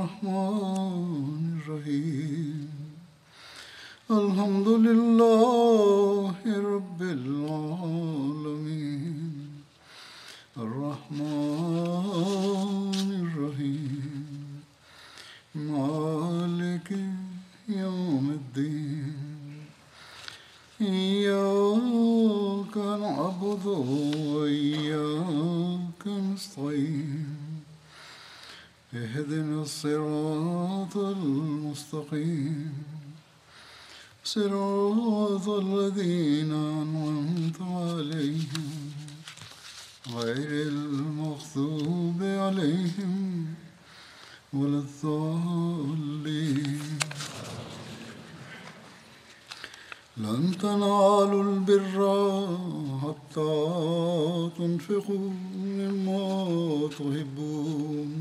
الرحمن صراط الذين أنعمت عليهم غير المغضوب عليهم ولا الضالين. لن تنالوا البر حتى تنفقوا مما تحبون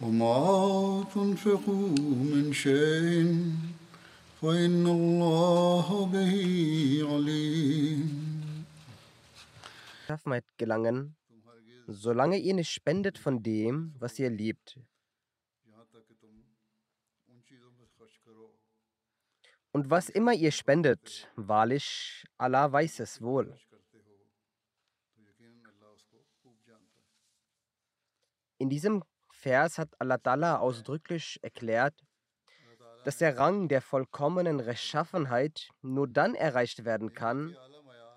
وما تنفقوا gelangen, solange ihr nicht spendet von dem, was ihr liebt. Und was immer ihr spendet, wahrlich, Allah weiß es wohl. In diesem Vers hat Allah Ta'ala ausdrücklich erklärt, dass der Rang der vollkommenen Rechtschaffenheit nur dann erreicht werden kann,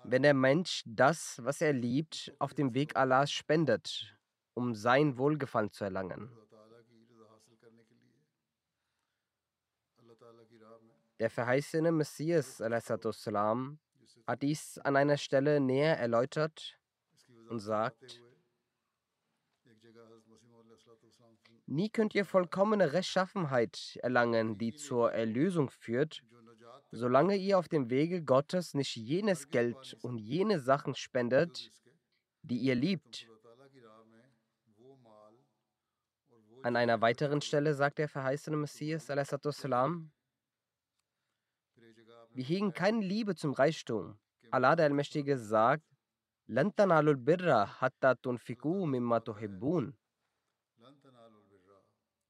wenn der Mensch das, was er liebt, auf dem Weg Allahs spendet, um sein Wohlgefallen zu erlangen. Der verheißene Messias salam, hat dies an einer Stelle näher erläutert und sagt, Nie könnt ihr vollkommene Rechtschaffenheit erlangen, die zur Erlösung führt, Solange ihr auf dem Wege Gottes nicht jenes Geld und jene Sachen spendet, die ihr liebt. An einer weiteren Stelle sagt der verheißene Messias, salam, wir hegen keine Liebe zum Reichtum. Allah der Allmächtige sagt, Lantanalul birra hatta tunfiku mimma tuhibbun.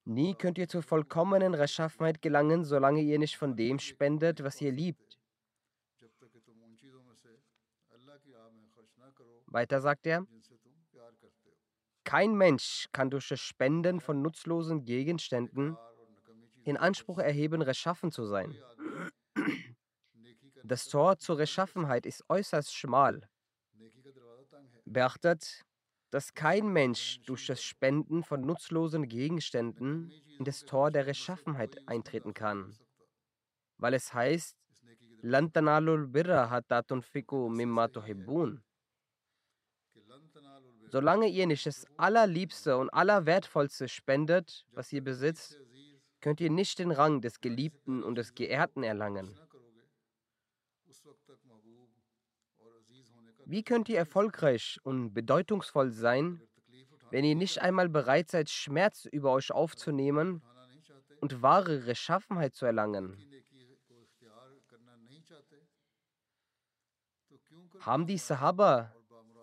Nie könnt ihr zur vollkommenen Rechtschaffenheit gelangen, solange ihr nicht von dem spendet, was ihr liebt. Weiter sagt er, kein Mensch kann durch das Spenden von nutzlosen Gegenständen in Anspruch erheben, rechtschaffen zu sein. Das Tor zur Rechtschaffenheit ist äußerst schmal. Beachtet, dass kein Mensch durch das Spenden von nutzlosen Gegenständen in das Tor der Rechtschaffenheit eintreten kann. Weil es heißt, Lantanalul birra hatatun fiku mimma tuhibbun. Solange ihr nicht das Allerliebste und Allerwertvollste spendet, was ihr besitzt, könnt ihr nicht den Rang des Geliebten und des Geehrten erlangen. Wie könnt ihr erfolgreich und bedeutungsvoll sein, wenn ihr nicht einmal bereit seid, Schmerz über euch aufzunehmen und wahre Rechtschaffenheit zu erlangen? Haben die Sahaba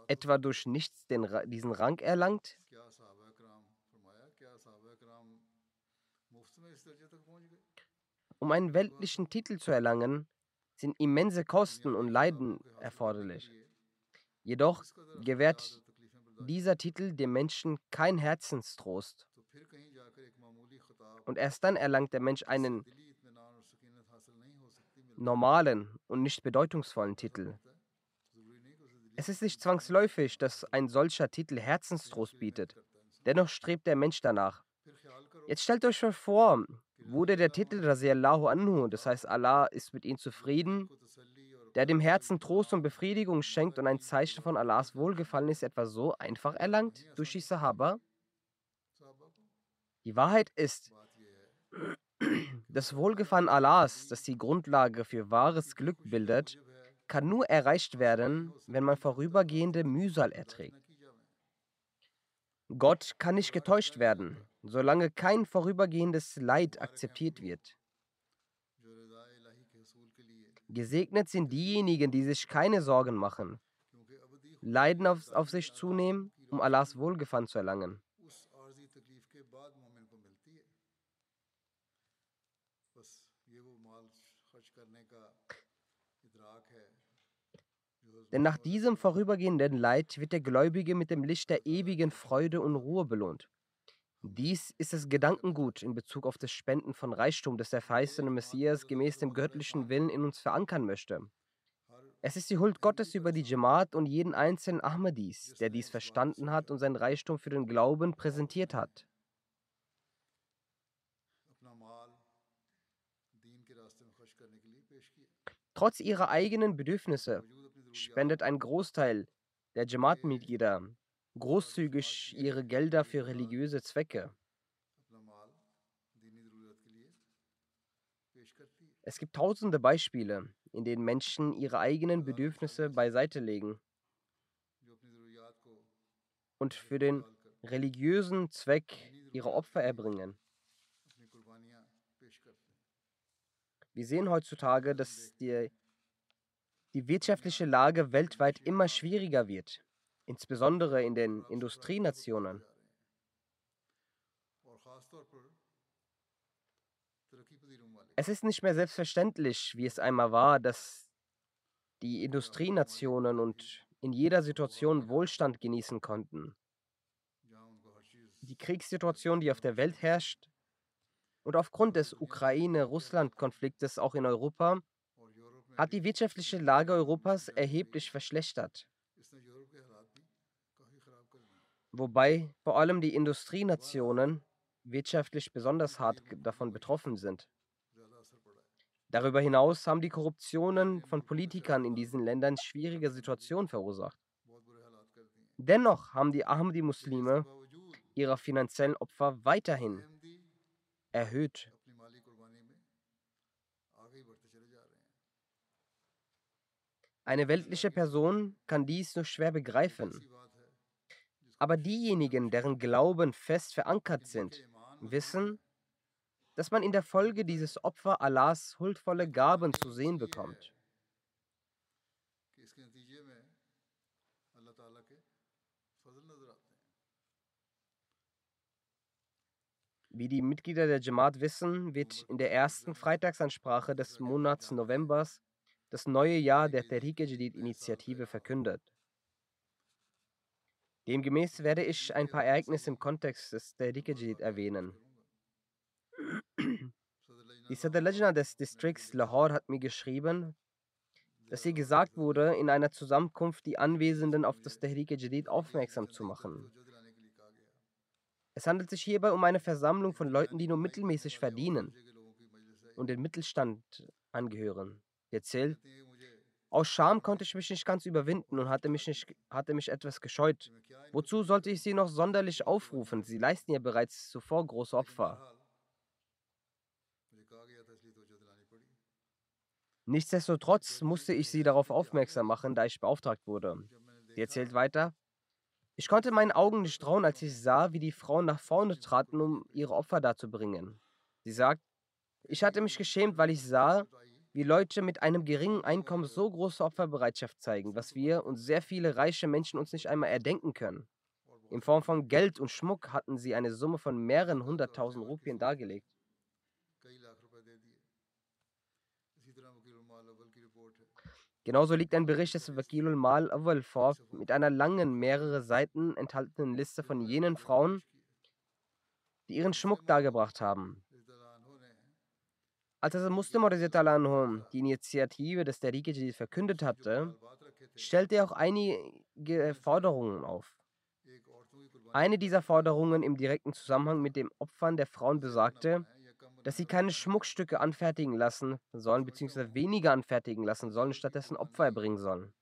etwa durch nichts den, diesen Rang erlangt? Um einen weltlichen Titel zu erlangen, sind immense Kosten und Leiden erforderlich. Jedoch gewährt dieser Titel dem Menschen kein Herzenstrost. Und erst dann erlangt der Mensch einen normalen und nicht bedeutungsvollen Titel. Es ist nicht zwangsläufig, dass ein solcher Titel Herzenstrost bietet. Dennoch strebt der Mensch danach. Jetzt stellt euch mal vor, wurde der Titel Rasiallahu Anhu, das heißt Allah ist mit ihm zufrieden, der dem Herzen Trost und Befriedigung schenkt und ein Zeichen von Allahs Wohlgefallen ist etwa so einfach erlangt durch die Sahaba? Die Wahrheit ist, das Wohlgefallen Allahs, das die Grundlage für wahres Glück bildet, kann nur erreicht werden, wenn man vorübergehende Mühsal erträgt. Gott kann nicht getäuscht werden, solange kein vorübergehendes Leid akzeptiert wird. Gesegnet sind diejenigen, die sich keine Sorgen machen, Leiden auf, auf sich zunehmen, um Allahs Wohlgefallen zu erlangen. Denn nach diesem vorübergehenden Leid wird der Gläubige mit dem Licht der ewigen Freude und Ruhe belohnt. Dies ist das Gedankengut in Bezug auf das Spenden von Reichtum, das der verheißene Messias gemäß dem göttlichen Willen in uns verankern möchte. Es ist die Huld Gottes über die Jamaat und jeden einzelnen Ahmadis, der dies verstanden hat und sein Reichtum für den Glauben präsentiert hat. Trotz ihrer eigenen Bedürfnisse spendet ein Großteil der Jamaat-Mitglieder großzügig ihre Gelder für religiöse Zwecke. Es gibt tausende Beispiele, in denen Menschen ihre eigenen Bedürfnisse beiseite legen. Und für den religiösen Zweck ihre Opfer erbringen. Wir sehen heutzutage, dass die, die wirtschaftliche Lage weltweit immer schwieriger wird, insbesondere in den Industrienationen. Es ist nicht mehr selbstverständlich, wie es einmal war, dass die Industrienationen und in jeder Situation Wohlstand genießen konnten. Die Kriegssituation, die auf der Welt herrscht, und aufgrund des Ukraine-Russland-Konfliktes auch in Europa, hat die wirtschaftliche Lage Europas erheblich verschlechtert. Wobei vor allem die Industrienationen wirtschaftlich besonders hart davon betroffen sind. Darüber hinaus haben die Korruptionen von Politikern in diesen Ländern schwierige Situationen verursacht. Dennoch haben die Ahmadi-Muslime ihre finanziellen Opfer weiterhin erhöht. Eine weltliche Person kann dies nur schwer begreifen. Aber diejenigen, deren Glauben fest verankert sind, wissen, dass man in der Folge dieses Opfer Allahs huldvolle Gaben zu sehen bekommt. Wie die Mitglieder der Jamaat wissen, wird in der ersten Freitagsansprache des Monats Novembers das neue Jahr der Tehrik Jadid-Initiative verkündet. Demgemäß werde ich ein paar Ereignisse im Kontext des Tehrik Jadid erwähnen. Die Sadr des Distrikts Lahore hat mir geschrieben, dass ihr gesagt wurde, in einer Zusammenkunft die Anwesenden auf das Tehrik Jadid aufmerksam zu machen. Es handelt sich hierbei um eine Versammlung von Leuten, die nur mittelmäßig verdienen und den Mittelstand angehören. Erzählt, aus Scham konnte ich mich nicht ganz überwinden und hatte mich, nicht, hatte mich etwas gescheut. Wozu sollte ich sie noch sonderlich aufrufen? Sie leisten ja bereits zuvor große Opfer. Nichtsdestotrotz musste ich sie darauf aufmerksam machen, da ich beauftragt wurde. Sie erzählt weiter, ich konnte meinen Augen nicht trauen, als ich sah, wie die Frauen nach vorne traten, um ihre Opfer darzubringen. Sie sagt, ich hatte mich geschämt, weil ich sah, wie Leute mit einem geringen Einkommen so große Opferbereitschaft zeigen, was wir und sehr viele reiche Menschen uns nicht einmal erdenken können. In Form von Geld und Schmuck hatten sie eine Summe von mehreren hunderttausend Rupien dargelegt. Genauso liegt ein Bericht des Wakilul Mal Awal vor, mit einer langen, mehrere Seiten enthaltenen Liste von jenen Frauen, die ihren Schmuck dargebracht haben. Als das Muslim die Initiative des Tariq verkündet hatte, stellte er auch einige Forderungen auf. Eine dieser Forderungen im direkten Zusammenhang mit dem Opfern der Frauen besagte, dass sie keine Schmuckstücke anfertigen lassen sollen, beziehungsweise weniger anfertigen lassen sollen, stattdessen Opfer erbringen sollen.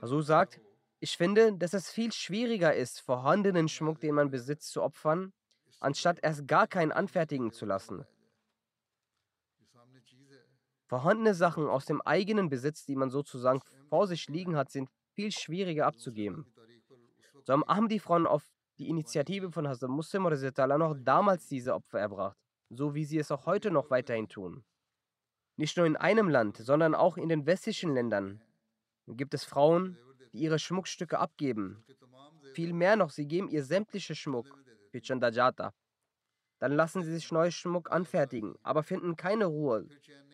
Also sagt, ich finde, dass es viel schwieriger ist, vorhandenen Schmuck, den man besitzt, zu opfern, anstatt erst gar keinen anfertigen zu lassen. Vorhandene Sachen aus dem eigenen Besitz, die man sozusagen vor sich liegen hat, sind viel schwieriger abzugeben. So haben Ahmadi-Frauen auf die Initiative von Hazrat Muslim noch damals diese Opfer erbracht, so wie sie es auch heute noch weiterhin tun. Nicht nur in einem Land, sondern auch in den westlichen Ländern gibt es Frauen, die ihre Schmuckstücke abgeben. Viel mehr noch, sie geben ihr sämtliche Schmuck für Chandajata. Dann lassen sie sich neuen Schmuck anfertigen, aber finden keine Ruhe,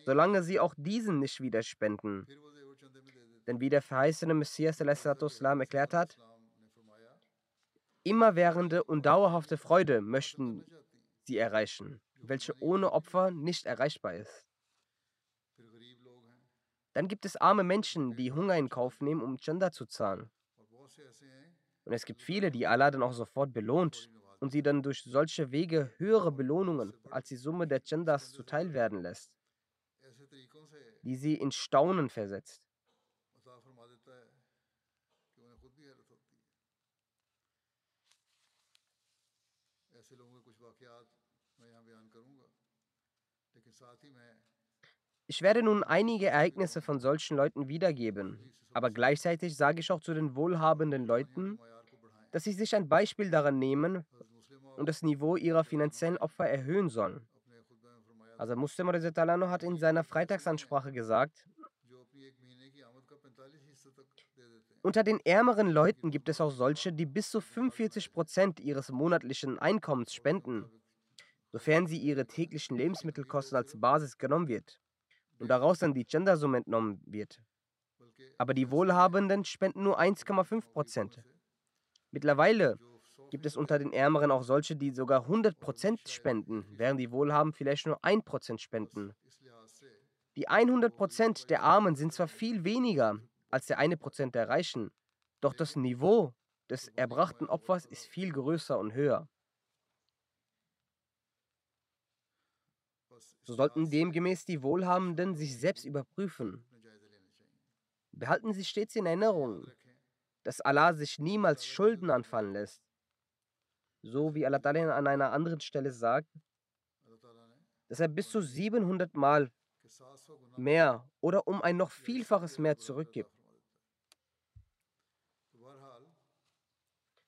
solange sie auch diesen nicht wieder spenden. Denn wie der verheißene Messias erklärt hat, immerwährende und dauerhafte Freude möchten sie erreichen, welche ohne Opfer nicht erreichbar ist. Dann gibt es arme Menschen, die Hunger in Kauf nehmen, um Chanda zu zahlen. Und es gibt viele, die Allah dann auch sofort belohnt und sie dann durch solche Wege höhere Belohnungen als die Summe der Chandas zuteil werden lässt, die sie in Staunen versetzt. Ich werde nun einige Ereignisse von solchen Leuten wiedergeben, aber gleichzeitig sage ich auch zu den wohlhabenden Leuten, dass sie sich ein Beispiel daran nehmen und das Niveau ihrer finanziellen Opfer erhöhen sollen. Also Muslim hat in seiner Freitagsansprache gesagt, unter den ärmeren Leuten gibt es auch solche, die bis zu 45 Prozent ihres monatlichen Einkommens spenden, sofern sie ihre täglichen Lebensmittelkosten als Basis genommen wird und daraus dann die Gendersumme entnommen wird. Aber die Wohlhabenden spenden nur 1,5 Prozent. Mittlerweile gibt es unter den Ärmeren auch solche, die sogar 100 Prozent spenden, während die Wohlhabenden vielleicht nur 1 Prozent spenden. Die 100 Prozent der Armen sind zwar viel weniger als der 1 Prozent der Reichen, doch das Niveau des erbrachten Opfers ist viel größer und höher. So sollten demgemäß die Wohlhabenden sich selbst überprüfen. Behalten Sie stets in Erinnerung, dass Allah sich niemals Schulden anfallen lässt. So wie Allah an einer anderen Stelle sagt, dass er bis zu 700 Mal mehr oder um ein noch Vielfaches mehr zurückgibt.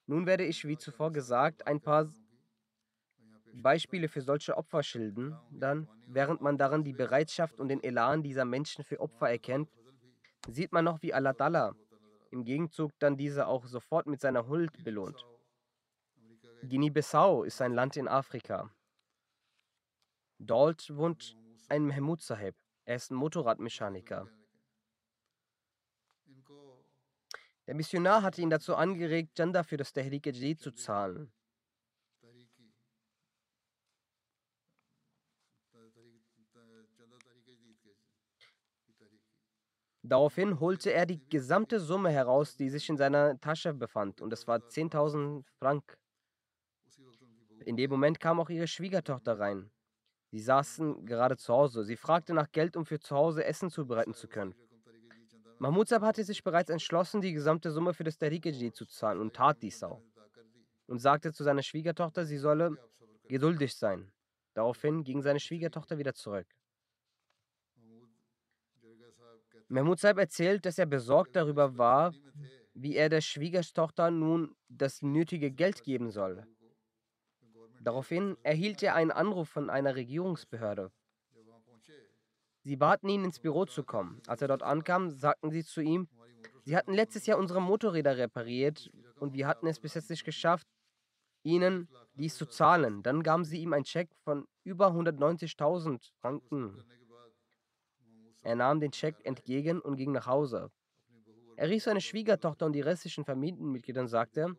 Nun werde ich, wie zuvor gesagt, ein paar Beispiele für solche Opfer schildern, dann, während man daran die Bereitschaft und den Elan dieser Menschen für Opfer erkennt, sieht man noch, wie Allah Dalla im Gegenzug dann diese auch sofort mit seiner Huld belohnt. Guinea-Bissau ist ein Land in Afrika. Dort wohnt ein Mahmoud Sahib. Er ist ein Motorradmechaniker. Der Missionar hatte ihn dazu angeregt, Janda für das Tehrik Jadid zu zahlen. Daraufhin holte er die gesamte Summe heraus, die sich in seiner Tasche befand, und es war 10.000 Frank. In dem Moment kam auch ihre Schwiegertochter rein. Sie saßen gerade zu Hause. Sie fragte nach Geld, um für zu Hause Essen zubereiten zu können. Mahmoud Sab hatte sich bereits entschlossen, die gesamte Summe für das Tariqeji zu zahlen und tat dies auch. Und sagte zu seiner Schwiegertochter, sie solle geduldig sein. Daraufhin ging seine Schwiegertochter wieder zurück. Mahmoud Saib erzählt, dass er besorgt darüber war, wie er der Schwiegertochter nun das nötige Geld geben soll. Daraufhin erhielt er einen Anruf von einer Regierungsbehörde. Sie baten ihn, ins Büro zu kommen. Als er dort ankam, sagten sie zu ihm, sie hatten letztes Jahr unsere Motorräder repariert und wir hatten es bis jetzt nicht geschafft, ihnen dies zu zahlen. Dann gaben sie ihm einen Scheck von über 190.000 Franken. Er nahm den Scheck entgegen und ging nach Hause. Er rief seine Schwiegertochter und die restlichen Familienmitglieder und sagte,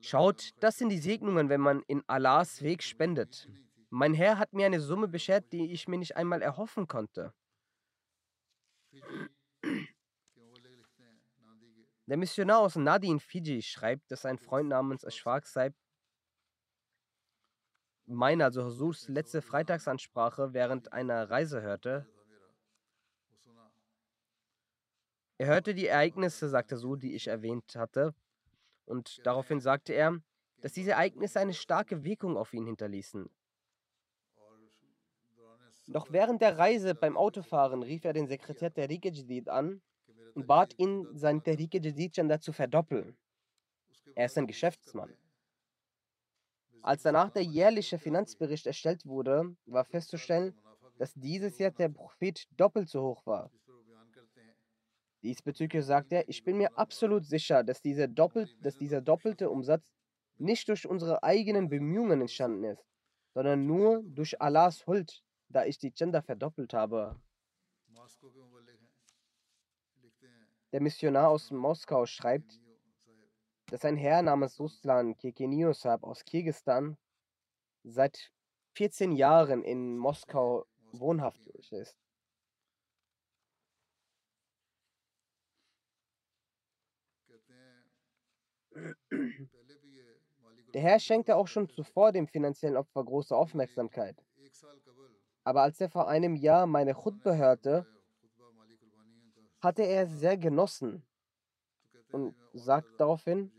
Schaut, das sind die Segnungen, wenn man in Allahs Weg spendet. Mein Herr hat mir eine Summe beschert, die ich mir nicht einmal erhoffen konnte. Der Missionar aus Nadi in Fiji schreibt, dass ein Freund namens Ashfaq Saib meine, also Husurs letzte Freitagsansprache während einer Reise hörte Er hörte die Ereignisse, sagte so, die ich erwähnt hatte, und daraufhin sagte er, dass diese Ereignisse eine starke Wirkung auf ihn hinterließen. Doch während der Reise beim Autofahren rief er den Sekretär Tehrik Jadid an und bat ihn, sein Tehrik Jadid zu verdoppeln. Er ist ein Geschäftsmann. Als danach der jährliche Finanzbericht erstellt wurde, war festzustellen, dass dieses Jahr der Profit doppelt so hoch war. Diesbezüglich sagt er, ich bin mir absolut sicher, dass, diese doppelt, dass dieser doppelte Umsatz nicht durch unsere eigenen Bemühungen entstanden ist, sondern nur durch Allahs Huld, da ich die Gender verdoppelt habe. Der Missionar aus Moskau schreibt, dass ein Herr namens Ruslan Kekeniosab aus Kirgistan seit 14 Jahren in Moskau wohnhaft ist. Der Herr schenkte auch schon zuvor dem finanziellen Opfer große Aufmerksamkeit. Aber als er vor einem Jahr meine Chutbe hörte, hatte er sehr genossen und sagt daraufhin,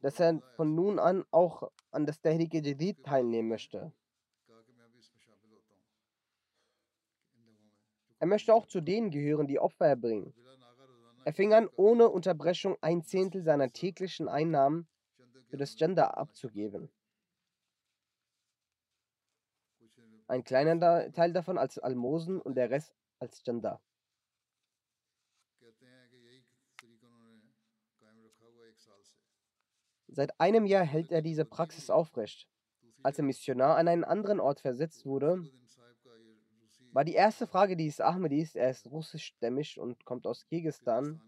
dass er von nun an auch an das Tehrike Jadid teilnehmen möchte. Er möchte auch zu denen gehören, die Opfer erbringen. Er fing an, ohne Unterbrechung ein Zehntel seiner täglichen Einnahmen für das Gender abzugeben. Ein kleiner Teil davon als Almosen und der Rest als Gender. Seit einem Jahr hält er diese Praxis aufrecht. Als er Missionar an einen anderen Ort versetzt wurde, war die erste Frage dieses Ahmedis, er ist russischstämmig und kommt aus Kirgistan,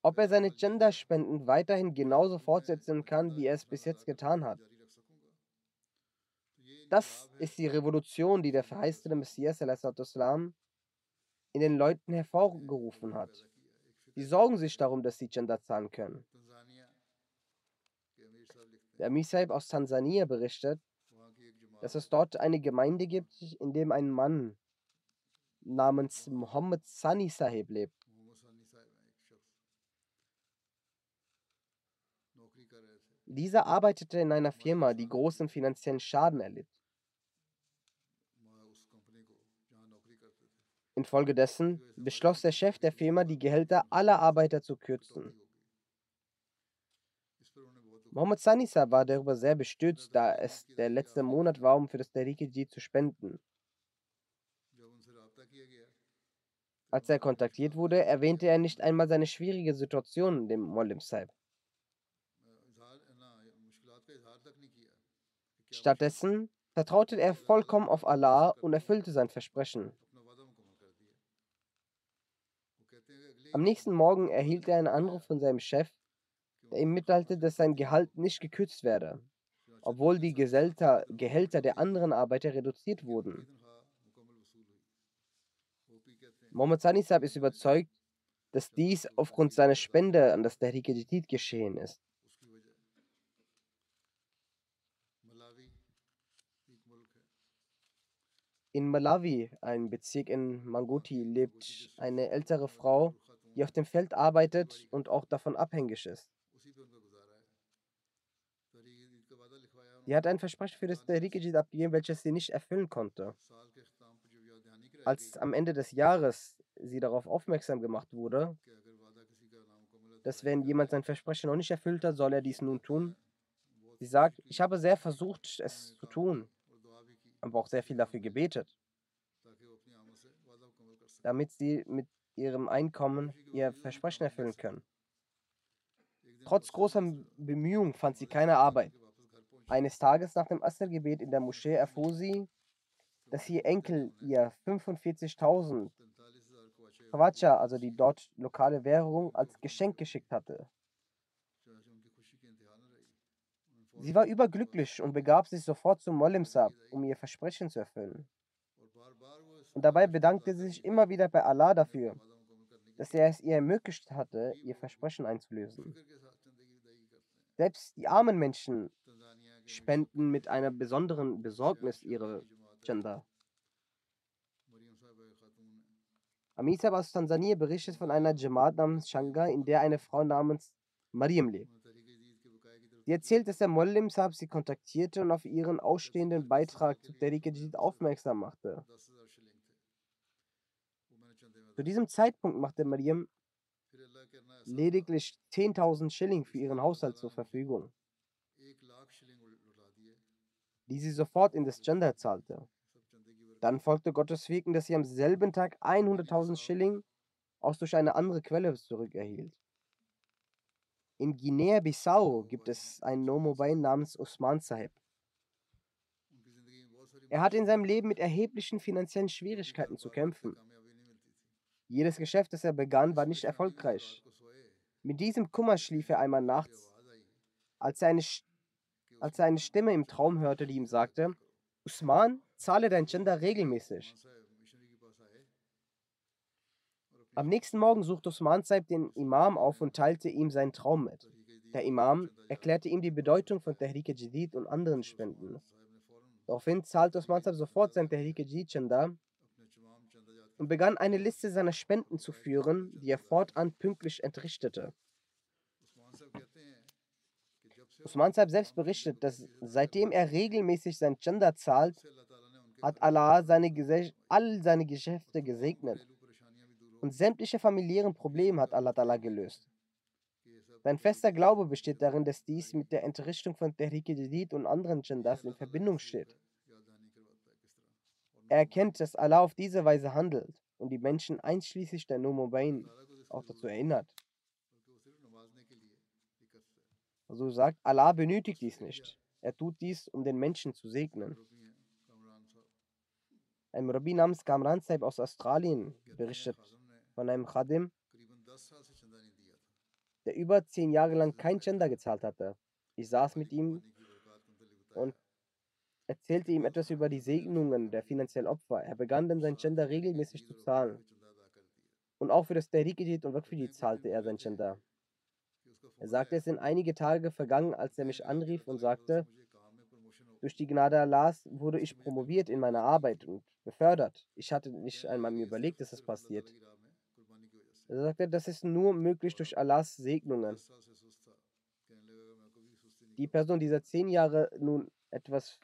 ob er seine Genderspenden weiterhin genauso fortsetzen kann, wie er es bis jetzt getan hat. Das ist die Revolution, die der verheißene Messias in den Leuten hervorgerufen hat. Sie sorgen sich darum, dass sie Gender zahlen können. Der Amisaib aus Tansania berichtet, dass es dort eine Gemeinde gibt, in dem ein Mann namens Muhammad Sani Sahib lebt. Dieser arbeitete in einer Firma, die großen finanziellen Schaden erlitt. Infolgedessen beschloss der Chef der Firma, die Gehälter aller Arbeiter zu kürzen. Mohammed Sanisa war darüber sehr bestürzt, da es der letzte Monat war, um für das Tariqi zu spenden. Als er kontaktiert wurde, erwähnte er nicht einmal seine schwierige Situation dem Molim Saib. Stattdessen vertraute er vollkommen auf Allah und erfüllte sein Versprechen. Am nächsten Morgen erhielt er einen Anruf von seinem Chef, der ihm mitteilte, dass sein Gehalt nicht gekürzt werde, obwohl die Gehälter, Gehälter der anderen Arbeiter reduziert wurden. Mohammed Sanisab ist überzeugt, dass dies aufgrund seiner Spende an das Tehrik Jadid geschehen ist. In Malawi, einem Bezirk in Manguti, lebt eine ältere Frau, die auf dem Feld arbeitet und auch davon abhängig ist. Sie hat ein Versprechen für das Tariq abgegeben, welches sie nicht erfüllen konnte. Als am Ende des Jahres sie darauf aufmerksam gemacht wurde, dass wenn jemand sein Versprechen noch nicht erfüllt hat, soll er dies nun tun. Sie sagt, ich habe sehr versucht, es zu tun, aber auch sehr viel dafür gebetet, damit sie mit ihrem Einkommen ihr Versprechen erfüllen können. Trotz großer Bemühungen fand sie keine Arbeit. Eines Tages nach dem Asr-Gebet in der Moschee erfuhr sie, dass ihr Enkel ihr 45.000 Kwacha, also die dort lokale Währung, als Geschenk geschickt hatte. Sie war überglücklich und begab sich sofort zum Molimsab, um ihr Versprechen zu erfüllen. Und dabei bedankte sie sich immer wieder bei Allah dafür, dass er es ihr ermöglicht hatte, ihr Versprechen einzulösen. Selbst die armen Menschen spenden mit einer besonderen Besorgnis ihre Gender. Amisab aus Tansania berichtet von einer Jamaat namens Shanga, in der eine Frau namens Mariam lebt. Sie erzählt, dass der Mollim Saab sie kontaktierte und auf ihren ausstehenden Beitrag zu Jadid aufmerksam machte. Zu diesem Zeitpunkt machte Mariam lediglich 10.000 Schilling für ihren Haushalt zur Verfügung, die sie sofort in das Gender zahlte. Dann folgte Gottes Wirken, dass sie am selben Tag 100.000 Schilling auch durch eine andere Quelle zurückerhielt. In Guinea-Bissau gibt es einen Nomobain namens Osman Sahib. Er hatte in seinem Leben mit erheblichen finanziellen Schwierigkeiten zu kämpfen. Jedes Geschäft, das er begann, war nicht erfolgreich. Mit diesem Kummer schlief er einmal nachts, als er eine, als er eine Stimme im Traum hörte, die ihm sagte, Usman, zahle dein Gender regelmäßig. Am nächsten Morgen suchte Osman Saib den Imam auf und teilte ihm seinen Traum mit. Der Imam erklärte ihm die Bedeutung von Tehrike Jadid und anderen Spenden. Daraufhin zahlte Osman Saib sofort sein Tehrike Jadid Chanda und begann eine Liste seiner Spenden zu führen, die er fortan pünktlich entrichtete. Usman Saib selbst berichtet, dass seitdem er regelmäßig sein Chanda zahlt, hat Allah seine all seine Geschäfte gesegnet und sämtliche familiären Probleme hat Allah Ta'ala gelöst. Sein fester Glaube besteht darin, dass dies mit der Entrichtung von Tehrik Jadid und anderen Jandas in Verbindung steht. Er erkennt, dass Allah auf diese Weise handelt und die Menschen einschließlich der Nomobain auch dazu erinnert. So also sagt, Allah benötigt dies nicht. Er tut dies, um den Menschen zu segnen. Ein Rabbi namens Kamran Saib aus Australien berichtet von einem Khadim, der über zehn Jahre lang kein Gender gezahlt hatte. Ich saß mit ihm und erzählte ihm etwas über die Segnungen der finanziellen Opfer. Er begann dann sein Gender regelmäßig zu zahlen. Und auch für das Tehrik-Edit und Wakfidit zahlte er sein Gender. Er sagte, es sind einige Tage vergangen, als er mich anrief und sagte, durch die Gnade Allahs wurde ich promoviert in meiner Arbeit und befördert. Ich hatte nicht einmal mir überlegt, dass es passiert. Er sagte, das ist nur möglich durch Allahs Segnungen. Die Person, die seit zehn Jahren nun etwas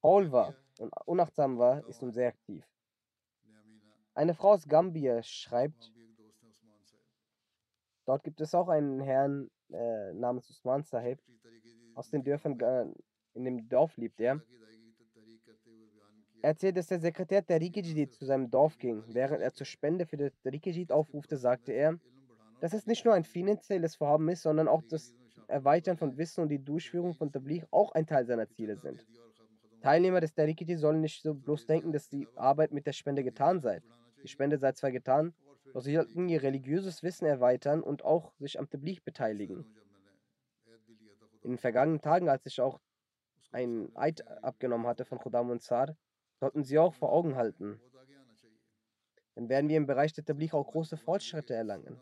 faul war und unachtsam war, ist nun sehr aktiv. Eine Frau aus Gambia schreibt, dort gibt es auch einen Herrn äh, namens Usman Sahib. Aus den Dörfern, äh, in dem Dorf lebt er. Er erzählt, dass der Sekretär der Rikijid zu seinem Dorf ging. Während er zur Spende für das Rikijid aufrufte, sagte er, dass es nicht nur ein finanzielles Vorhaben ist, sondern auch das Erweitern von Wissen und die Durchführung von Tabligh auch ein Teil seiner Ziele sind. Teilnehmer des Tarikiti sollen nicht so bloß denken, dass die Arbeit mit der Spende getan sei. Die Spende sei zwar getan, sie sollten ihr religiöses Wissen erweitern und auch sich am Tabligh beteiligen. In den vergangenen Tagen, als ich auch ein Eid abgenommen hatte von Khudam und Sar, sollten Sie auch vor Augen halten. Dann werden wir im Bereich der Tabligh auch große Fortschritte erlangen.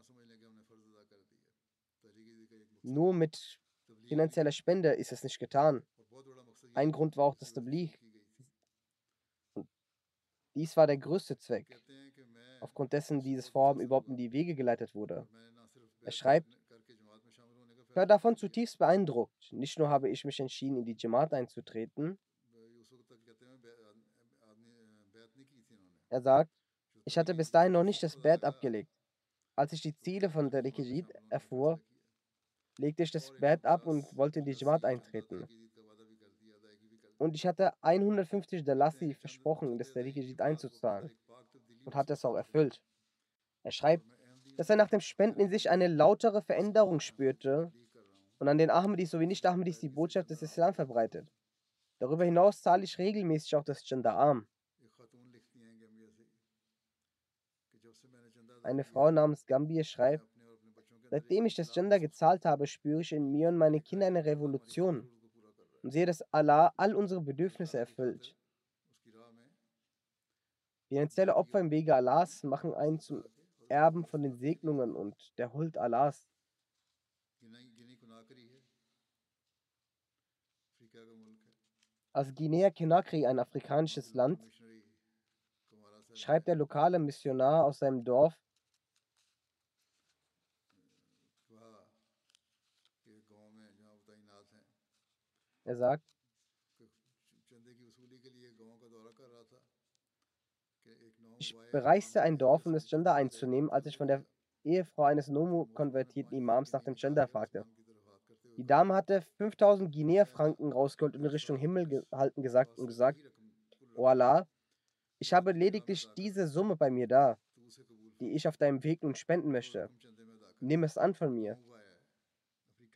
Nur mit finanzieller Spende ist es nicht getan. Ein Grund war auch das Tabligh. Dies war der größte Zweck, aufgrund dessen dieses Vorhaben überhaupt in die Wege geleitet wurde. Er schreibt, ich war davon zutiefst beeindruckt. Nicht nur habe ich mich entschieden, in die Jamaat einzutreten. Er sagt, ich hatte bis dahin noch nicht das Bett abgelegt. Als ich die Ziele von der Rekijid erfuhr, legte ich das Bett ab und wollte in die Jamaat eintreten. Und ich hatte 150 Dalasi versprochen, das der Rekijid einzuzahlen. Und hatte es auch erfüllt. Er schreibt, dass er nach dem Spenden in sich eine lautere Veränderung spürte und an den Ahmadis sowie Nicht-Ahmadis die Botschaft des Islam verbreitet. Darüber hinaus zahle ich regelmäßig auch das Gendararm. Eine Frau namens Gambia schreibt, seitdem ich das Gender gezahlt habe, spüre ich in mir und meinen Kindern eine Revolution und sehe, dass Allah all unsere Bedürfnisse erfüllt. Finanzielle Opfer im Wege Allahs machen einen zum Erben von den Segnungen und der Huld Allahs. Als Guinea-Conakry ein afrikanisches Land schreibt der lokale Missionar aus seinem Dorf, Er sagt, ich bereiste ein Dorf, um das Gender einzunehmen, als ich von der Ehefrau eines Nomo-konvertierten Imams nach dem Gender fragte. Die Dame hatte 5000 Guinea-Franken rausgeholt und in Richtung Himmel gehalten gesagt und gesagt, O Allah, ich habe lediglich diese Summe bei mir da, die ich auf deinem Weg nun spenden möchte. Nimm es an von mir.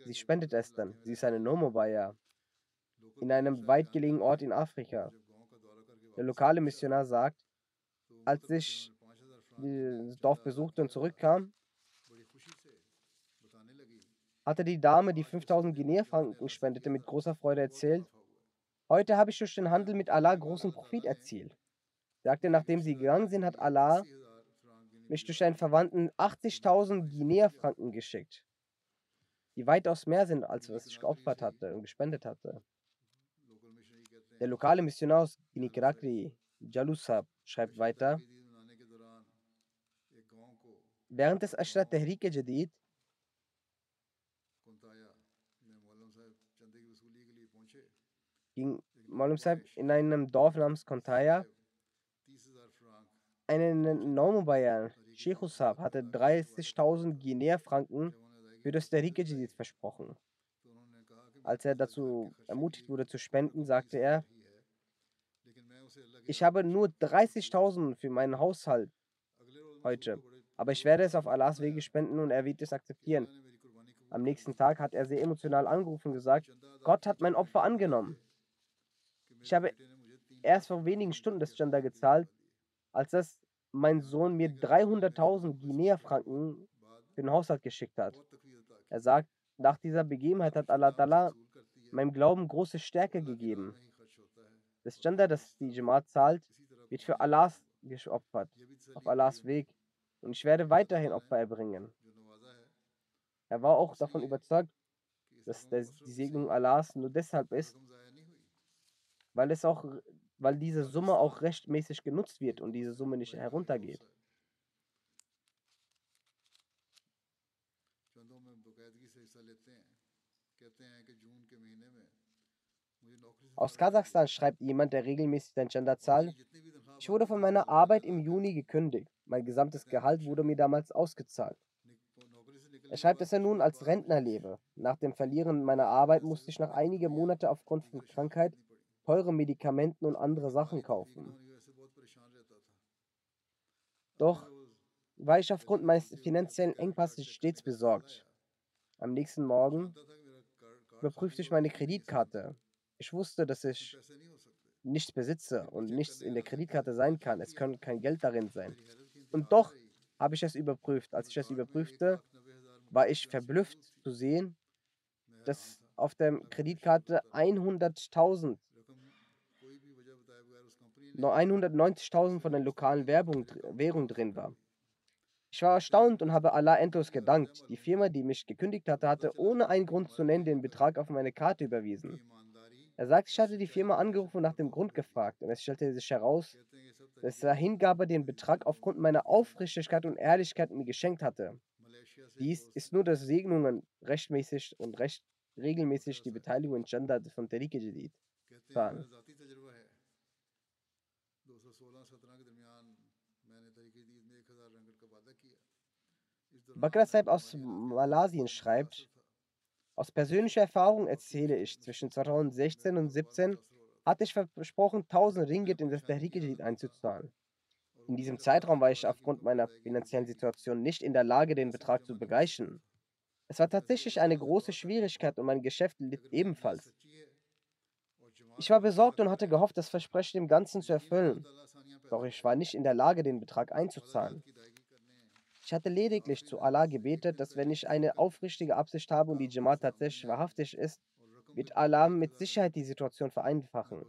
Sie spendet es dann. Sie ist eine Nomobaya in einem weit gelegenen Ort in Afrika. Der lokale Missionar sagt, als ich das Dorf besuchte und zurückkam, hatte die Dame, die 5000 Guinea-Franken spendete, mit großer Freude erzählt, heute habe ich durch den Handel mit Allah großen Profit erzielt. Sagte, nachdem sie gegangen sind, hat Allah mich durch einen Verwandten 80.000 Guinea-Franken geschickt, die weitaus mehr sind, als was ich geopfert hatte und gespendet hatte. Der lokale Missionar aus Guinea-Krakri, Jalusab, schreibt weiter, während des Ashrat Tehrik Jadid ging Maulum Sahib in einem Dorf namens Kontaya. Einen Naumobayan, Sheikh Usab, hatte 30.000 Guinea-Franken für das Tariq Jadid versprochen. Als er dazu ermutigt wurde zu spenden, sagte er, ich habe nur 30.000 für meinen Haushalt heute, aber ich werde es auf Allahs Wege spenden und er wird es akzeptieren. Am nächsten Tag hat er sehr emotional angerufen und gesagt, Gott hat mein Opfer angenommen. Ich habe erst vor wenigen Stunden das Gender gezahlt, als das mein Sohn mir 300.000 Guinea-Franken für den Haushalt geschickt hat. Er sagt, nach dieser Begebenheit hat Allah meinem Glauben große Stärke gegeben. Das Gender, das die Jamaat zahlt, wird für Allahs geopfert, auf Allahs Weg. Und ich werde weiterhin Opfer erbringen. Er war auch davon überzeugt, dass die Segnung Allahs nur deshalb ist, weil es auch, weil diese Summe auch rechtmäßig genutzt wird und diese Summe nicht heruntergeht. Aus Kasachstan schreibt jemand, der regelmäßig sein Gender zahlt. Ich wurde von meiner Arbeit im Juni gekündigt. Mein gesamtes Gehalt wurde mir damals ausgezahlt. Er schreibt, dass er nun als Rentner lebe. Nach dem Verlieren meiner Arbeit musste ich nach einigen Monaten aufgrund von Krankheit teure Medikamenten und andere Sachen kaufen. Doch war ich aufgrund meines finanziellen Engpasses stets besorgt. Am nächsten Morgen überprüfte ich meine Kreditkarte. Ich wusste, dass ich nichts besitze und nichts in der Kreditkarte sein kann. Es kann kein Geld darin sein. Und doch habe ich es überprüft. Als ich es überprüfte, war ich verblüfft zu sehen, dass auf der Kreditkarte 100.000 nur 190.000 von der lokalen Werbung, Währung drin war. Ich war erstaunt und habe Allah endlos gedankt. Die Firma, die mich gekündigt hatte, hatte ohne einen Grund zu nennen den Betrag auf meine Karte überwiesen. Er sagt, ich hatte die Firma angerufen und nach dem Grund gefragt. Und es stellte sich heraus, dass der Hingabe den Betrag aufgrund meiner Aufrichtigkeit und Ehrlichkeit mir geschenkt hatte. Dies ist nur das Segnungen rechtmäßig und recht regelmäßig die Beteiligung in Gender von Tariq Jadid zahlen. Bakr Saib aus Malaysia schreibt, aus persönlicher Erfahrung erzähle ich, zwischen 2016 und 2017 hatte ich versprochen, 1000 Ringgit in das Tahrik einzuzahlen. In diesem Zeitraum war ich aufgrund meiner finanziellen Situation nicht in der Lage, den Betrag zu begleichen. Es war tatsächlich eine große Schwierigkeit und mein Geschäft litt ebenfalls. Ich war besorgt und hatte gehofft, das Versprechen im Ganzen zu erfüllen. Doch ich war nicht in der Lage, den Betrag einzuzahlen. Ich hatte lediglich zu Allah gebetet, dass wenn ich eine aufrichtige Absicht habe und die Jamaat tatsächlich wahrhaftig ist, wird Allah mit Sicherheit die Situation vereinfachen.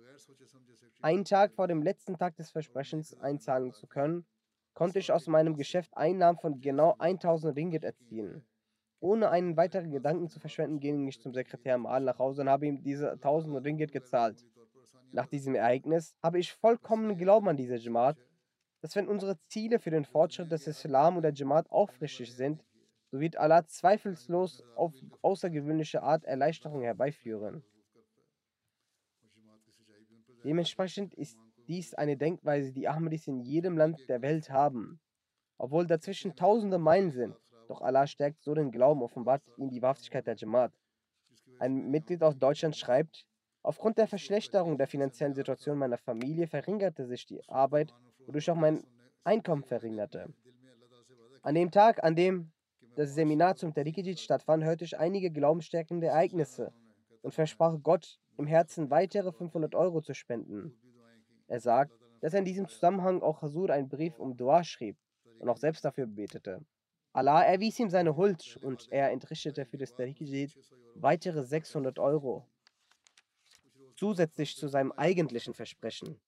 Einen Tag vor dem letzten Tag des Versprechens einzahlen zu können, konnte ich aus meinem Geschäft Einnahmen von genau 1000 Ringgit erzielen. Ohne einen weiteren Gedanken zu verschwenden, ging ich zum Sekretär Mal nach Hause und habe ihm diese 1000 Ringgit gezahlt. Nach diesem Ereignis habe ich vollkommenen Glauben an diese Jamaat dass wenn unsere Ziele für den Fortschritt des Islam und der Jamaat aufrichtig sind, so wird Allah zweifellos auf außergewöhnliche Art Erleichterung herbeiführen. Dementsprechend ist dies eine Denkweise, die Ahmadis in jedem Land der Welt haben. Obwohl dazwischen tausende Meilen sind, doch Allah stärkt so den Glauben, offenbart ihm die Wahrhaftigkeit der Jamaat. Ein Mitglied aus Deutschland schreibt, aufgrund der Verschlechterung der finanziellen Situation meiner Familie verringerte sich die Arbeit, wodurch auch mein Einkommen verringerte. An dem Tag, an dem das Seminar zum Tariqijid stattfand, hörte ich einige glaubensstärkende Ereignisse und versprach Gott im Herzen weitere 500 Euro zu spenden. Er sagt, dass er in diesem Zusammenhang auch Hasur einen Brief um Dua schrieb und auch selbst dafür betete. Allah erwies ihm seine Huld und er entrichtete für das Tariqijid weitere 600 Euro, zusätzlich zu seinem eigentlichen Versprechen.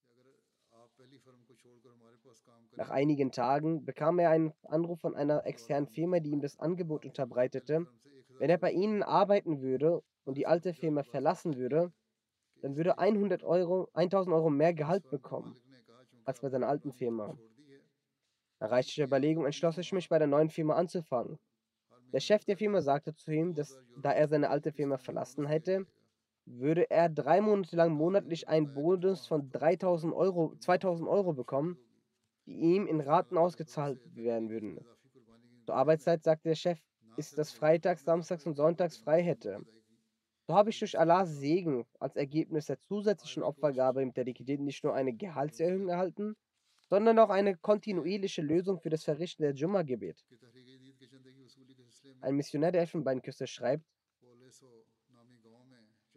Nach einigen Tagen bekam er einen Anruf von einer externen Firma, die ihm das Angebot unterbreitete, wenn er bei ihnen arbeiten würde und die alte Firma verlassen würde, dann würde 100 Euro, 1000 Euro mehr Gehalt bekommen als bei seiner alten Firma. Nach reichischer Überlegung entschloss ich mich, bei der neuen Firma anzufangen. Der Chef der Firma sagte zu ihm, dass da er seine alte Firma verlassen hätte, würde er drei Monate lang monatlich einen Bonus von 3000 Euro, 2000 Euro bekommen, die ihm in Raten ausgezahlt werden würden. Zur Arbeitszeit sagte der Chef, ist das freitags, samstags und sonntags frei hätte. So habe ich durch Allahs Segen als Ergebnis der zusätzlichen Opfergabe im Tariqidin nicht nur eine Gehaltserhöhung erhalten, sondern auch eine kontinuierliche Lösung für das Verrichten der Jumma-Gebet. Ein Missionär der Elfenbeinküste schreibt,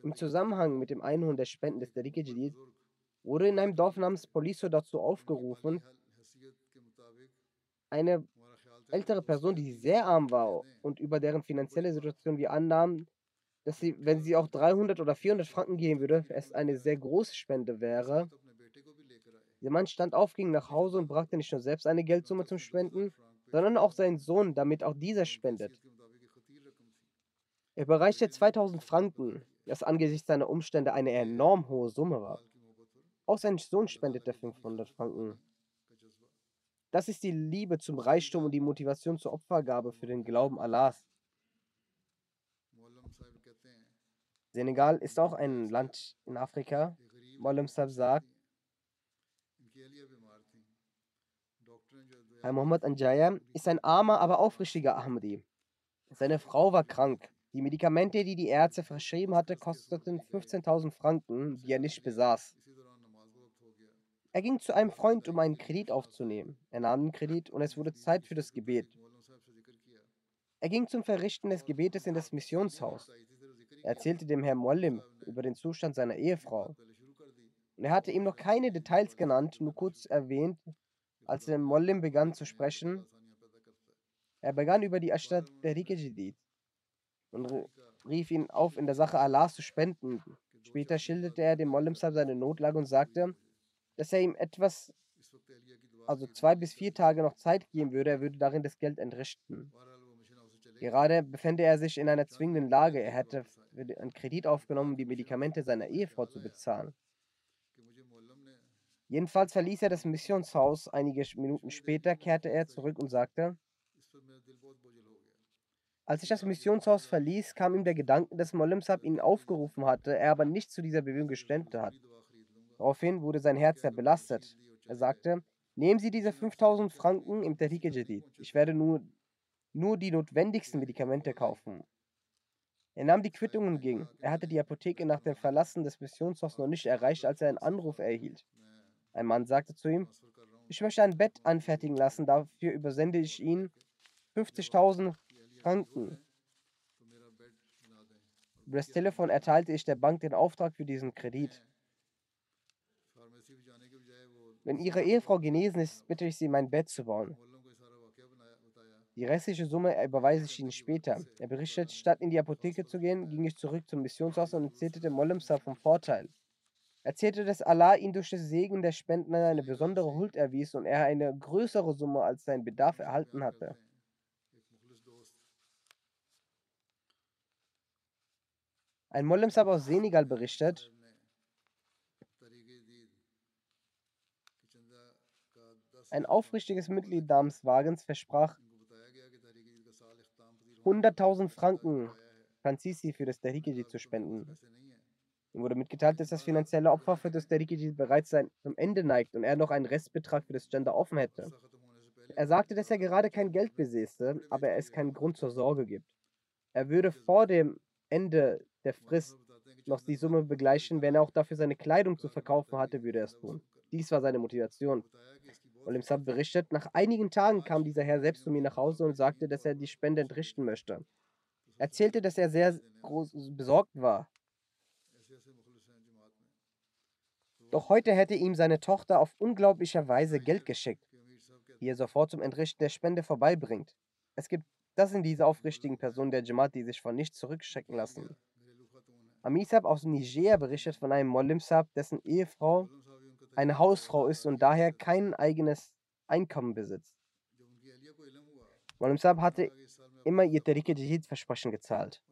im Zusammenhang mit dem Einholen der Spenden des Tariqe wurde in einem Dorf namens Poliso dazu aufgerufen, eine ältere Person, die sehr arm war und über deren finanzielle Situation wir annahmen, dass sie, wenn sie auch 300 oder 400 Franken geben würde, es eine sehr große Spende wäre. Der Mann stand auf, ging nach Hause und brachte nicht nur selbst eine Geldsumme zum Spenden, sondern auch seinen Sohn, damit auch dieser spendet. Er bereichte 2000 Franken, das angesichts seiner Umstände eine enorm hohe Summe war. Auch sein Sohn spendete 500 Franken. Das ist die Liebe zum Reichtum und die Motivation zur Opfergabe für den Glauben Allahs. Senegal ist auch ein Land in Afrika. Mollem Sab sagt, Herr Muhammad Anjaya ist ein armer, aber aufrichtiger Ahmadi. Seine Frau war krank. Die Medikamente, die die Ärzte verschrieben hatte, kosteten 15.000 Franken, die er nicht besaß. Er ging zu einem Freund, um einen Kredit aufzunehmen. Er nahm den Kredit und es wurde Zeit für das Gebet. Er ging zum Verrichten des Gebetes in das Missionshaus. Er erzählte dem Herrn Mollim über den Zustand seiner Ehefrau. Und er hatte ihm noch keine Details genannt, nur kurz erwähnt, als der Mollim begann zu sprechen. Er begann über die Ashtat der Jadid und rief ihn auf, in der Sache Allahs zu spenden. Später schilderte er dem Mollim seine Notlage und sagte, dass er ihm etwas, also zwei bis vier Tage noch Zeit geben würde, er würde darin das Geld entrichten. Gerade befände er sich in einer zwingenden Lage. Er hätte einen Kredit aufgenommen, um die Medikamente seiner Ehefrau zu bezahlen. Jedenfalls verließ er das Missionshaus. Einige Minuten später kehrte er zurück und sagte, als ich das Missionshaus verließ, kam ihm der Gedanke, dass Mollem Sab ihn aufgerufen hatte, er aber nicht zu dieser Bewegung gestemmt hat. Daraufhin wurde sein Herz sehr belastet. Er sagte, nehmen Sie diese 5000 Franken im Tariqe Jadid. Ich werde nur, nur die notwendigsten Medikamente kaufen. Er nahm die Quittung und ging. Er hatte die Apotheke nach dem Verlassen des Missionshauses noch nicht erreicht, als er einen Anruf erhielt. Ein Mann sagte zu ihm, ich möchte ein Bett anfertigen lassen, dafür übersende ich Ihnen 50.000 Franken. Über das Telefon erteilte ich der Bank den Auftrag für diesen Kredit. Wenn Ihre Ehefrau genesen ist, bitte ich Sie, mein Bett zu bauen. Die restliche Summe überweise ich Ihnen später. Er berichtet, statt in die Apotheke zu gehen, ging ich zurück zum Missionshaus und erzählte dem Molemsa vom Vorteil erzählte, dass Allah ihn durch das Segen der Spenden eine besondere Huld erwies und er eine größere Summe als sein Bedarf erhalten hatte. Ein Molemsab aus Senegal berichtet, ein aufrichtiges Mitglied namens Wagens versprach 100.000 Franken Franzisi für das Tahikiji zu spenden. Ihm wurde mitgeteilt, dass das finanzielle Opfer für das Tariqi bereits sein zum Ende neigt und er noch einen Restbetrag für das Gender offen hätte. Er sagte, dass er gerade kein Geld besäße, aber es keinen Grund zur Sorge gibt. Er würde vor dem Ende der Frist noch die Summe begleichen, wenn er auch dafür seine Kleidung zu verkaufen hatte, würde er es tun. Dies war seine Motivation. Olim Sab berichtet, nach einigen Tagen kam dieser Herr selbst zu mir nach Hause und sagte, dass er die Spende entrichten möchte. Er erzählte, dass er sehr groß besorgt war. Doch heute hätte ihm seine Tochter auf unglaubliche Weise Geld geschickt, die er sofort zum Entrichten der Spende vorbeibringt. Es gibt das sind diese aufrichtigen Personen der Jamaat, die sich von nichts zurückschrecken lassen. Amisab aus Niger berichtet von einem Molimsab, dessen Ehefrau eine Hausfrau ist und daher kein eigenes Einkommen besitzt. Molimsab hatte immer ihr Tariqe Jihad-Versprechen gezahlt.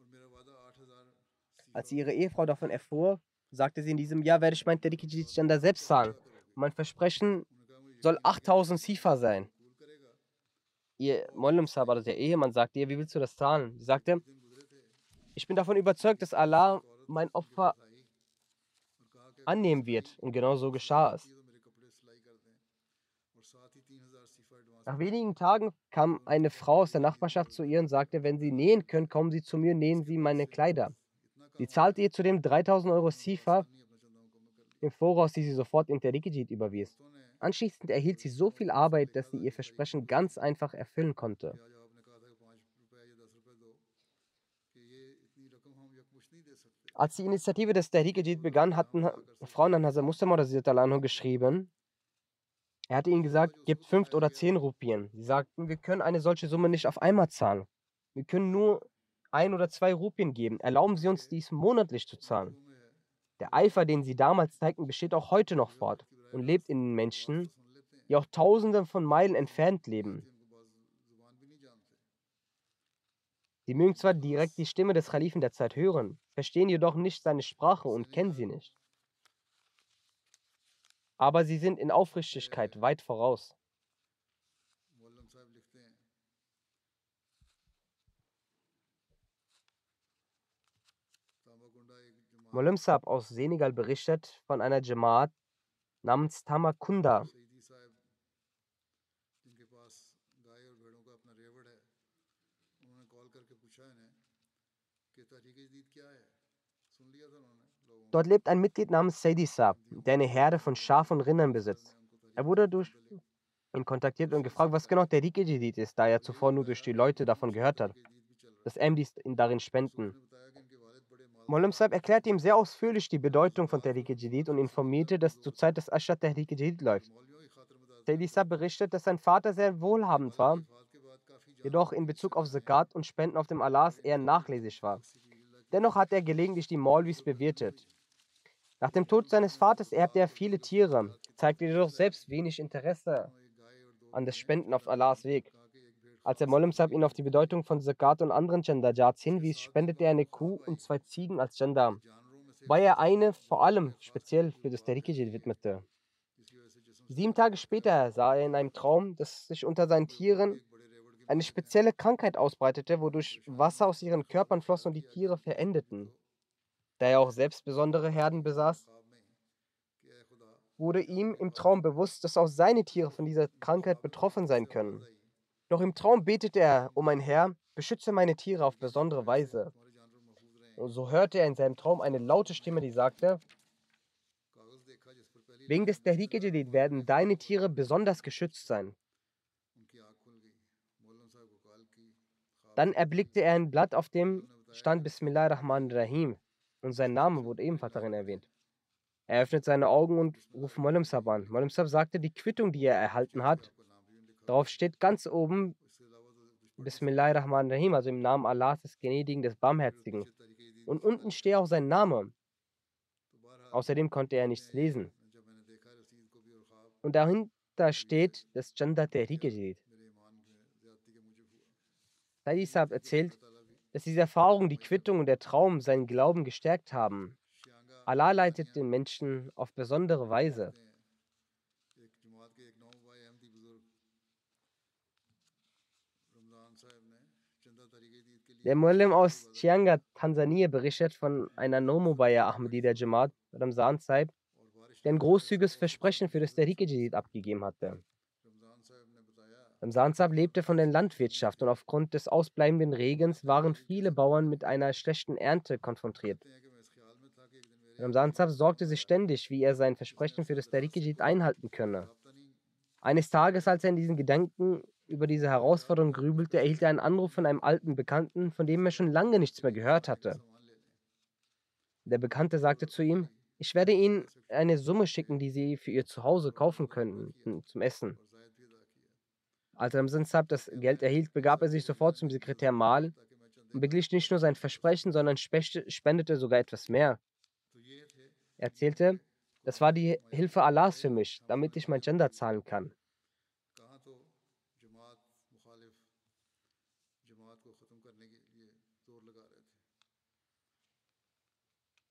Als sie ihre Ehefrau davon erfuhr, sagte sie in diesem Jahr, werde ich mein Tariqe Jihad selbst zahlen. Mein Versprechen soll 8000 Sifa sein. Ihr Mollem-Sab, also der Ehemann, sagte ihr, wie willst du das zahlen? Sie sagte, ich bin davon überzeugt, dass Allah mein Opfer annehmen wird. Und genau so geschah es. Nach wenigen Tagen kam eine Frau aus der Nachbarschaft zu ihr und sagte, wenn Sie nähen können, kommen Sie zu mir, nähen Sie meine Kleider. Sie zahlte ihr zudem 3000 Euro Sifa im Voraus, die sie sofort in Terikijit überwies. Anschließend erhielt sie so viel Arbeit, dass sie ihr Versprechen ganz einfach erfüllen konnte. Als die Initiative des Tehrik-e begann, hatten Frauen an Hazar Muslim geschrieben. Er hatte ihnen gesagt, gebt fünf oder zehn Rupien. Sie sagten, wir können eine solche Summe nicht auf einmal zahlen. Wir können nur ein oder zwei Rupien geben. Erlauben Sie uns dies monatlich zu zahlen. Der Eifer, den sie damals zeigten, besteht auch heute noch fort und lebt in den Menschen, die auch tausende von Meilen entfernt leben. Sie mögen zwar direkt die Stimme des Kalifen der Zeit hören, verstehen jedoch nicht seine Sprache und kennen sie nicht. Aber sie sind in Aufrichtigkeit weit voraus. Molim Saab aus Senegal berichtet von einer Jamaat namens Tamakunda. Dort lebt ein Mitglied namens Saidi Saab, der eine Herde von Schafen und Rindern besitzt. Er wurde durch ihn kontaktiert und gefragt, was genau der Rike ist, da er zuvor nur durch die Leute davon gehört hat, dass MDs ihn darin spenden. Mollem Saab erklärte ihm sehr ausführlich die Bedeutung von Tariq Jadid und informierte, dass zur Zeit des Ashad Jadid läuft. Saidi Saab berichtet, dass sein Vater sehr wohlhabend war, jedoch in Bezug auf Zakat und Spenden auf dem Allahs eher nachlässig war. Dennoch hat er gelegentlich die Maulvis bewirtet. Nach dem Tod seines Vaters erbte er viele Tiere, zeigte jedoch selbst wenig Interesse an das Spenden auf Allahs Weg. Als der Mollem Sahib ihn auf die Bedeutung von Zakat und anderen Jandajats hinwies, spendete er eine Kuh und zwei Ziegen als Janda, wobei er eine vor allem speziell für das Tariqijid widmete. Sieben Tage später sah er in einem Traum, dass sich unter seinen Tieren eine spezielle Krankheit ausbreitete, wodurch Wasser aus ihren Körpern floss und die Tiere verendeten. Da er auch selbst besondere Herden besaß, wurde ihm im Traum bewusst, dass auch seine Tiere von dieser Krankheit betroffen sein können. Doch im Traum betete er, um mein Herr, beschütze meine Tiere auf besondere Weise. Und so hörte er in seinem Traum eine laute Stimme, die sagte, Wegen des Tahrik Jadid werden deine Tiere besonders geschützt sein. Dann erblickte er ein Blatt, auf dem stand Bismillah Rahman Rahim und sein Name wurde ebenfalls darin erwähnt. Er öffnet seine Augen und ruft Molim Sab an. Molim Sab sagte, die Quittung, die er erhalten hat, darauf steht ganz oben Bismillah Rahman Rahim, also im Namen Allahs des Gnädigen, des Barmherzigen. Und unten steht auch sein Name. Außerdem konnte er nichts lesen. Und dahinter steht das Janda Tehrik Said erzählt, dass diese Erfahrung, die Quittung und der Traum seinen Glauben gestärkt haben. Allah leitet den Menschen auf besondere Weise. Der Muallim aus Chianga, Tansania, berichtet von einer Nomobaya Ahmadi der Jamaat, Ramzan Saib, der ein großzügiges Versprechen für das Tariq Jadid abgegeben hatte. Ramzan Saib lebte von der Landwirtschaft und aufgrund des ausbleibenden Regens waren viele Bauern mit einer schlechten Ernte konfrontiert. Ramzan Saib sorgte sich ständig, wie er sein Versprechen für das Tariq Jadid einhalten könne. Eines Tages, als er in diesen Gedanken über diese Herausforderung grübelte, erhielt er einen Anruf von einem alten Bekannten, von dem er schon lange nichts mehr gehört hatte. Der Bekannte sagte zu ihm, ich werde Ihnen eine Summe schicken, die Sie für Ihr Zuhause kaufen könnten zum Essen. Als Ramzan Saab das Geld erhielt, begab er sich sofort zum Sekretär Mal und beglich nicht nur sein Versprechen, sondern spendete sogar etwas mehr. Er erzählte, das war die Hilfe Allahs für mich, damit ich mein Gender zahlen kann.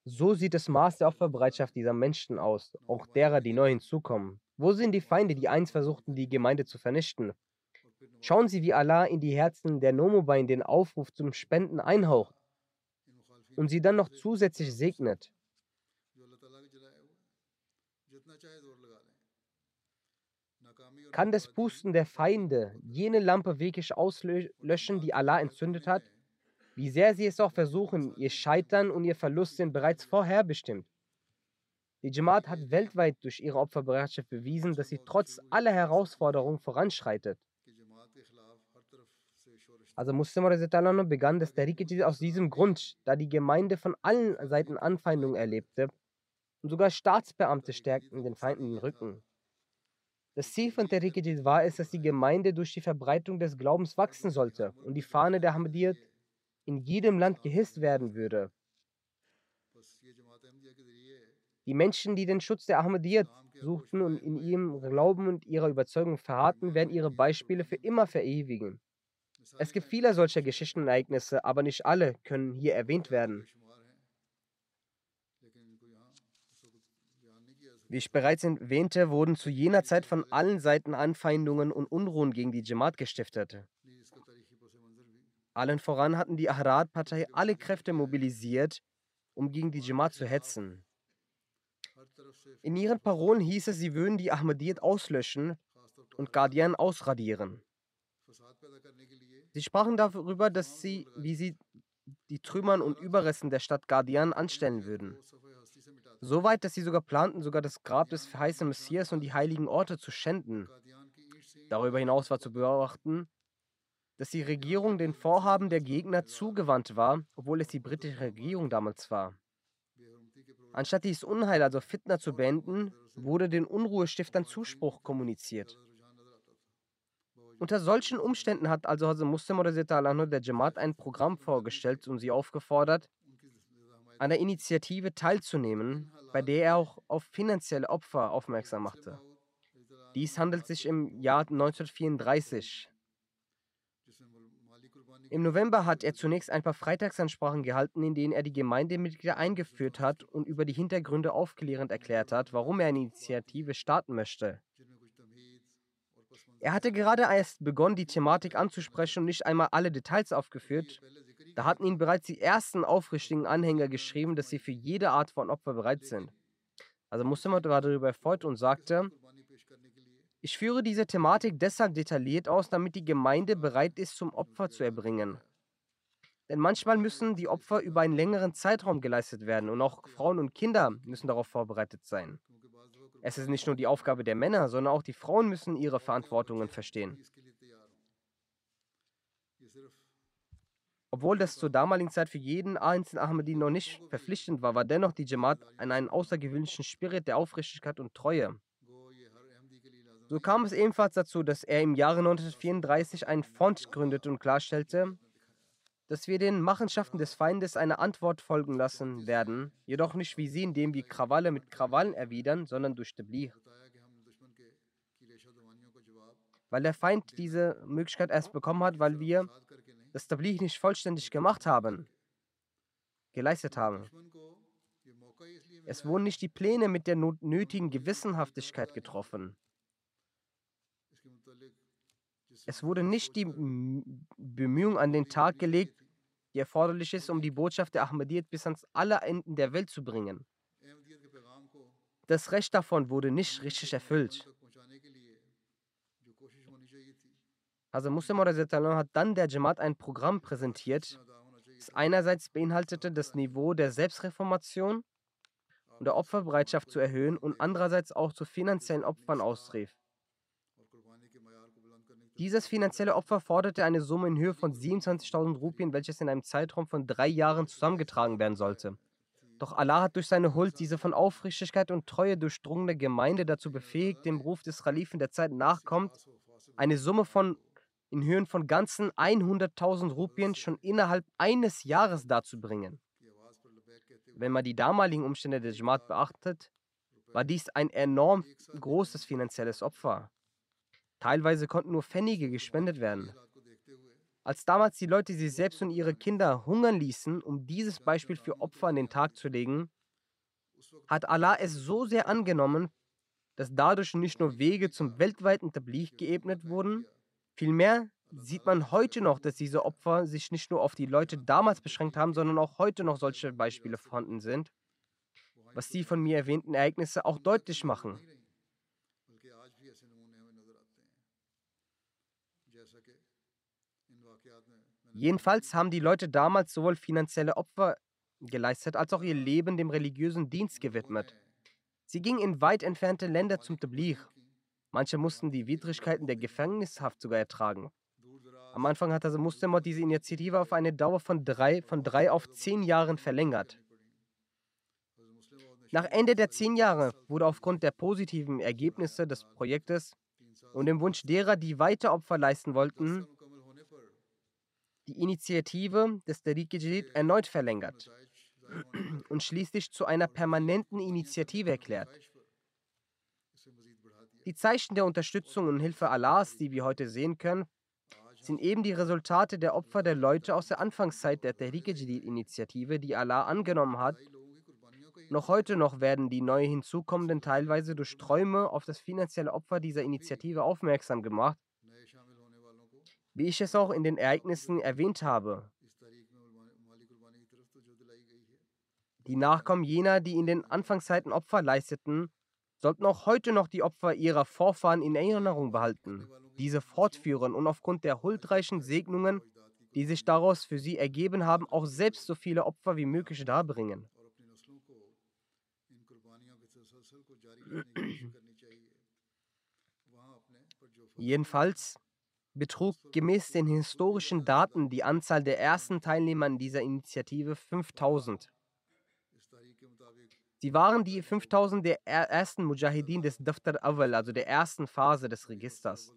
So sieht das Maß der Opferbereitschaft dieser Menschen aus, auch derer, die neu hinzukommen. Wo sind die Feinde, die einst versuchten, die Gemeinde zu vernichten? Schauen Sie, wie Allah in die Herzen der Nomobain den Aufruf zum Spenden einhaucht und sie dann noch zusätzlich segnet. Kann das Pusten der Feinde jene Lampe wirklich auslöschen, die Allah entzündet hat? Wie sehr sie es auch versuchen, ihr Scheitern und ihr Verlust sind bereits vorherbestimmt. Die Jamaat hat weltweit durch ihre Opferbereitschaft bewiesen, dass sie trotz aller Herausforderungen voranschreitet. Also Muslim begann das Tariqat aus diesem Grund, da die Gemeinde von allen Seiten Anfeindungen erlebte und sogar Staatsbeamte stärkten den Feinden den Rücken. Das Ziel von Tariqat war es, dass die Gemeinde durch die Verbreitung des Glaubens wachsen sollte und die Fahne der Ahmadiyyat in jedem Land gehisst werden würde. Die Menschen, die den Schutz der Ahmadiyyat suchten und in ihrem Glauben und ihrer Überzeugung verharrten, werden ihre Beispiele für immer verewigen. Es gibt viele solcher Geschichten und Ereignisse, aber nicht alle können hier erwähnt werden. Wie ich bereits erwähnte, wurden zu jener Zeit von allen Seiten Anfeindungen und Unruhen gegen die Jamaat gestiftet. Allen voran hatten die Ahrar-Partei alle Kräfte mobilisiert, um gegen die Jamaat zu hetzen. In ihren Parolen hieß es, sie würden die Ahmadiyyat auslöschen und Guardian ausradieren. Sie sprachen darüber, dass sie, wie sie die Trümmern und Überresten der Stadt Guardian anstellen würden. Soweit, dass sie sogar planten, sogar das Grab des verheißenen Messias und die heiligen Orte zu schänden. Darüber hinaus war zu beobachten, dass die Regierung den Vorhaben der Gegner zugewandt war, obwohl es die britische Regierung damals war. Anstatt dieses Unheil, also Fitna, zu beenden, wurde den Unruhestiftern Zuspruch kommuniziert. Unter solchen Umständen hat also Hazrat Muslim oder der Jamaat ein Programm vorgestellt und sie aufgefordert, an der Initiative teilzunehmen, bei der er auch auf finanzielle Opfer aufmerksam machte. Dies handelt sich im Jahr 1934 im November hat er zunächst ein paar Freitagsansprachen gehalten, in denen er die Gemeindemitglieder eingeführt hat und über die Hintergründe aufklärend erklärt hat, warum er eine Initiative starten möchte. Er hatte gerade erst begonnen, die Thematik anzusprechen und nicht einmal alle Details aufgeführt. Da hatten ihn bereits die ersten aufrichtigen Anhänger geschrieben, dass sie für jede Art von Opfer bereit sind. Also Muhammad war darüber erfreut und sagte, ich führe diese Thematik deshalb detailliert aus, damit die Gemeinde bereit ist, zum Opfer zu erbringen. Denn manchmal müssen die Opfer über einen längeren Zeitraum geleistet werden und auch Frauen und Kinder müssen darauf vorbereitet sein. Es ist nicht nur die Aufgabe der Männer, sondern auch die Frauen müssen ihre Verantwortungen verstehen. Obwohl das zur damaligen Zeit für jeden einzelnen Ahmadi noch nicht verpflichtend war, war dennoch die Jamaat an einen außergewöhnlichen Spirit der Aufrichtigkeit und Treue. So kam es ebenfalls dazu, dass er im Jahre 1934 einen Fond gründete und klarstellte, dass wir den Machenschaften des Feindes eine Antwort folgen lassen werden, jedoch nicht wie sie, indem wir Krawalle mit Krawallen erwidern, sondern durch Tablir. Weil der Feind diese Möglichkeit erst bekommen hat, weil wir das Tablir nicht vollständig gemacht haben, geleistet haben. Es wurden nicht die Pläne mit der nötigen Gewissenhaftigkeit getroffen. Es wurde nicht die Bemühung an den Tag gelegt, die erforderlich ist, um die Botschaft der Ahmadiyyat bis ans alle Enden der Welt zu bringen. Das Recht davon wurde nicht richtig erfüllt. Also Muslim hat dann der Jamaat ein Programm präsentiert, das einerseits beinhaltete, das Niveau der Selbstreformation und der Opferbereitschaft zu erhöhen und andererseits auch zu finanziellen Opfern ausrief. Dieses finanzielle Opfer forderte eine Summe in Höhe von 27.000 Rupien, welches in einem Zeitraum von drei Jahren zusammengetragen werden sollte. Doch Allah hat durch seine Huld diese von Aufrichtigkeit und Treue durchdrungene Gemeinde dazu befähigt, dem Ruf des Khalifen der Zeit nachkommt, eine Summe von in Höhen von ganzen 100.000 Rupien schon innerhalb eines Jahres darzubringen. Wenn man die damaligen Umstände der Jamaat beachtet, war dies ein enorm großes finanzielles Opfer. Teilweise konnten nur Pfennige gespendet werden. Als damals die Leute sich selbst und ihre Kinder hungern ließen, um dieses Beispiel für Opfer an den Tag zu legen, hat Allah es so sehr angenommen, dass dadurch nicht nur Wege zum weltweiten Tabligh geebnet wurden, vielmehr sieht man heute noch, dass diese Opfer sich nicht nur auf die Leute damals beschränkt haben, sondern auch heute noch solche Beispiele vorhanden sind, was die von mir erwähnten Ereignisse auch deutlich machen. Jedenfalls haben die Leute damals sowohl finanzielle Opfer geleistet, als auch ihr Leben dem religiösen Dienst gewidmet. Sie gingen in weit entfernte Länder zum Tabligh. Manche mussten die Widrigkeiten der Gefängnishaft sogar ertragen. Am Anfang hat also Muslimot diese Initiative auf eine Dauer von drei, von drei auf zehn Jahren verlängert. Nach Ende der zehn Jahre wurde aufgrund der positiven Ergebnisse des Projektes und dem Wunsch derer, die weiter Opfer leisten wollten, die Initiative des Tariq Jadid erneut verlängert und schließlich zu einer permanenten Initiative erklärt. Die Zeichen der Unterstützung und Hilfe Allahs, die wir heute sehen können, sind eben die Resultate der Opfer der Leute aus der Anfangszeit der Tariq Jadid-Initiative, die Allah angenommen hat. Noch heute noch werden die neu hinzukommenden teilweise durch Träume auf das finanzielle Opfer dieser Initiative aufmerksam gemacht wie ich es auch in den Ereignissen erwähnt habe. Die Nachkommen jener, die in den Anfangszeiten Opfer leisteten, sollten auch heute noch die Opfer ihrer Vorfahren in Erinnerung behalten, diese fortführen und aufgrund der huldreichen Segnungen, die sich daraus für sie ergeben haben, auch selbst so viele Opfer wie möglich darbringen. Jedenfalls betrug gemäß den historischen Daten die Anzahl der ersten Teilnehmer an dieser Initiative 5000. Sie waren die 5000 der ersten Mujahideen des Daftar Awal, also der ersten Phase des Registers.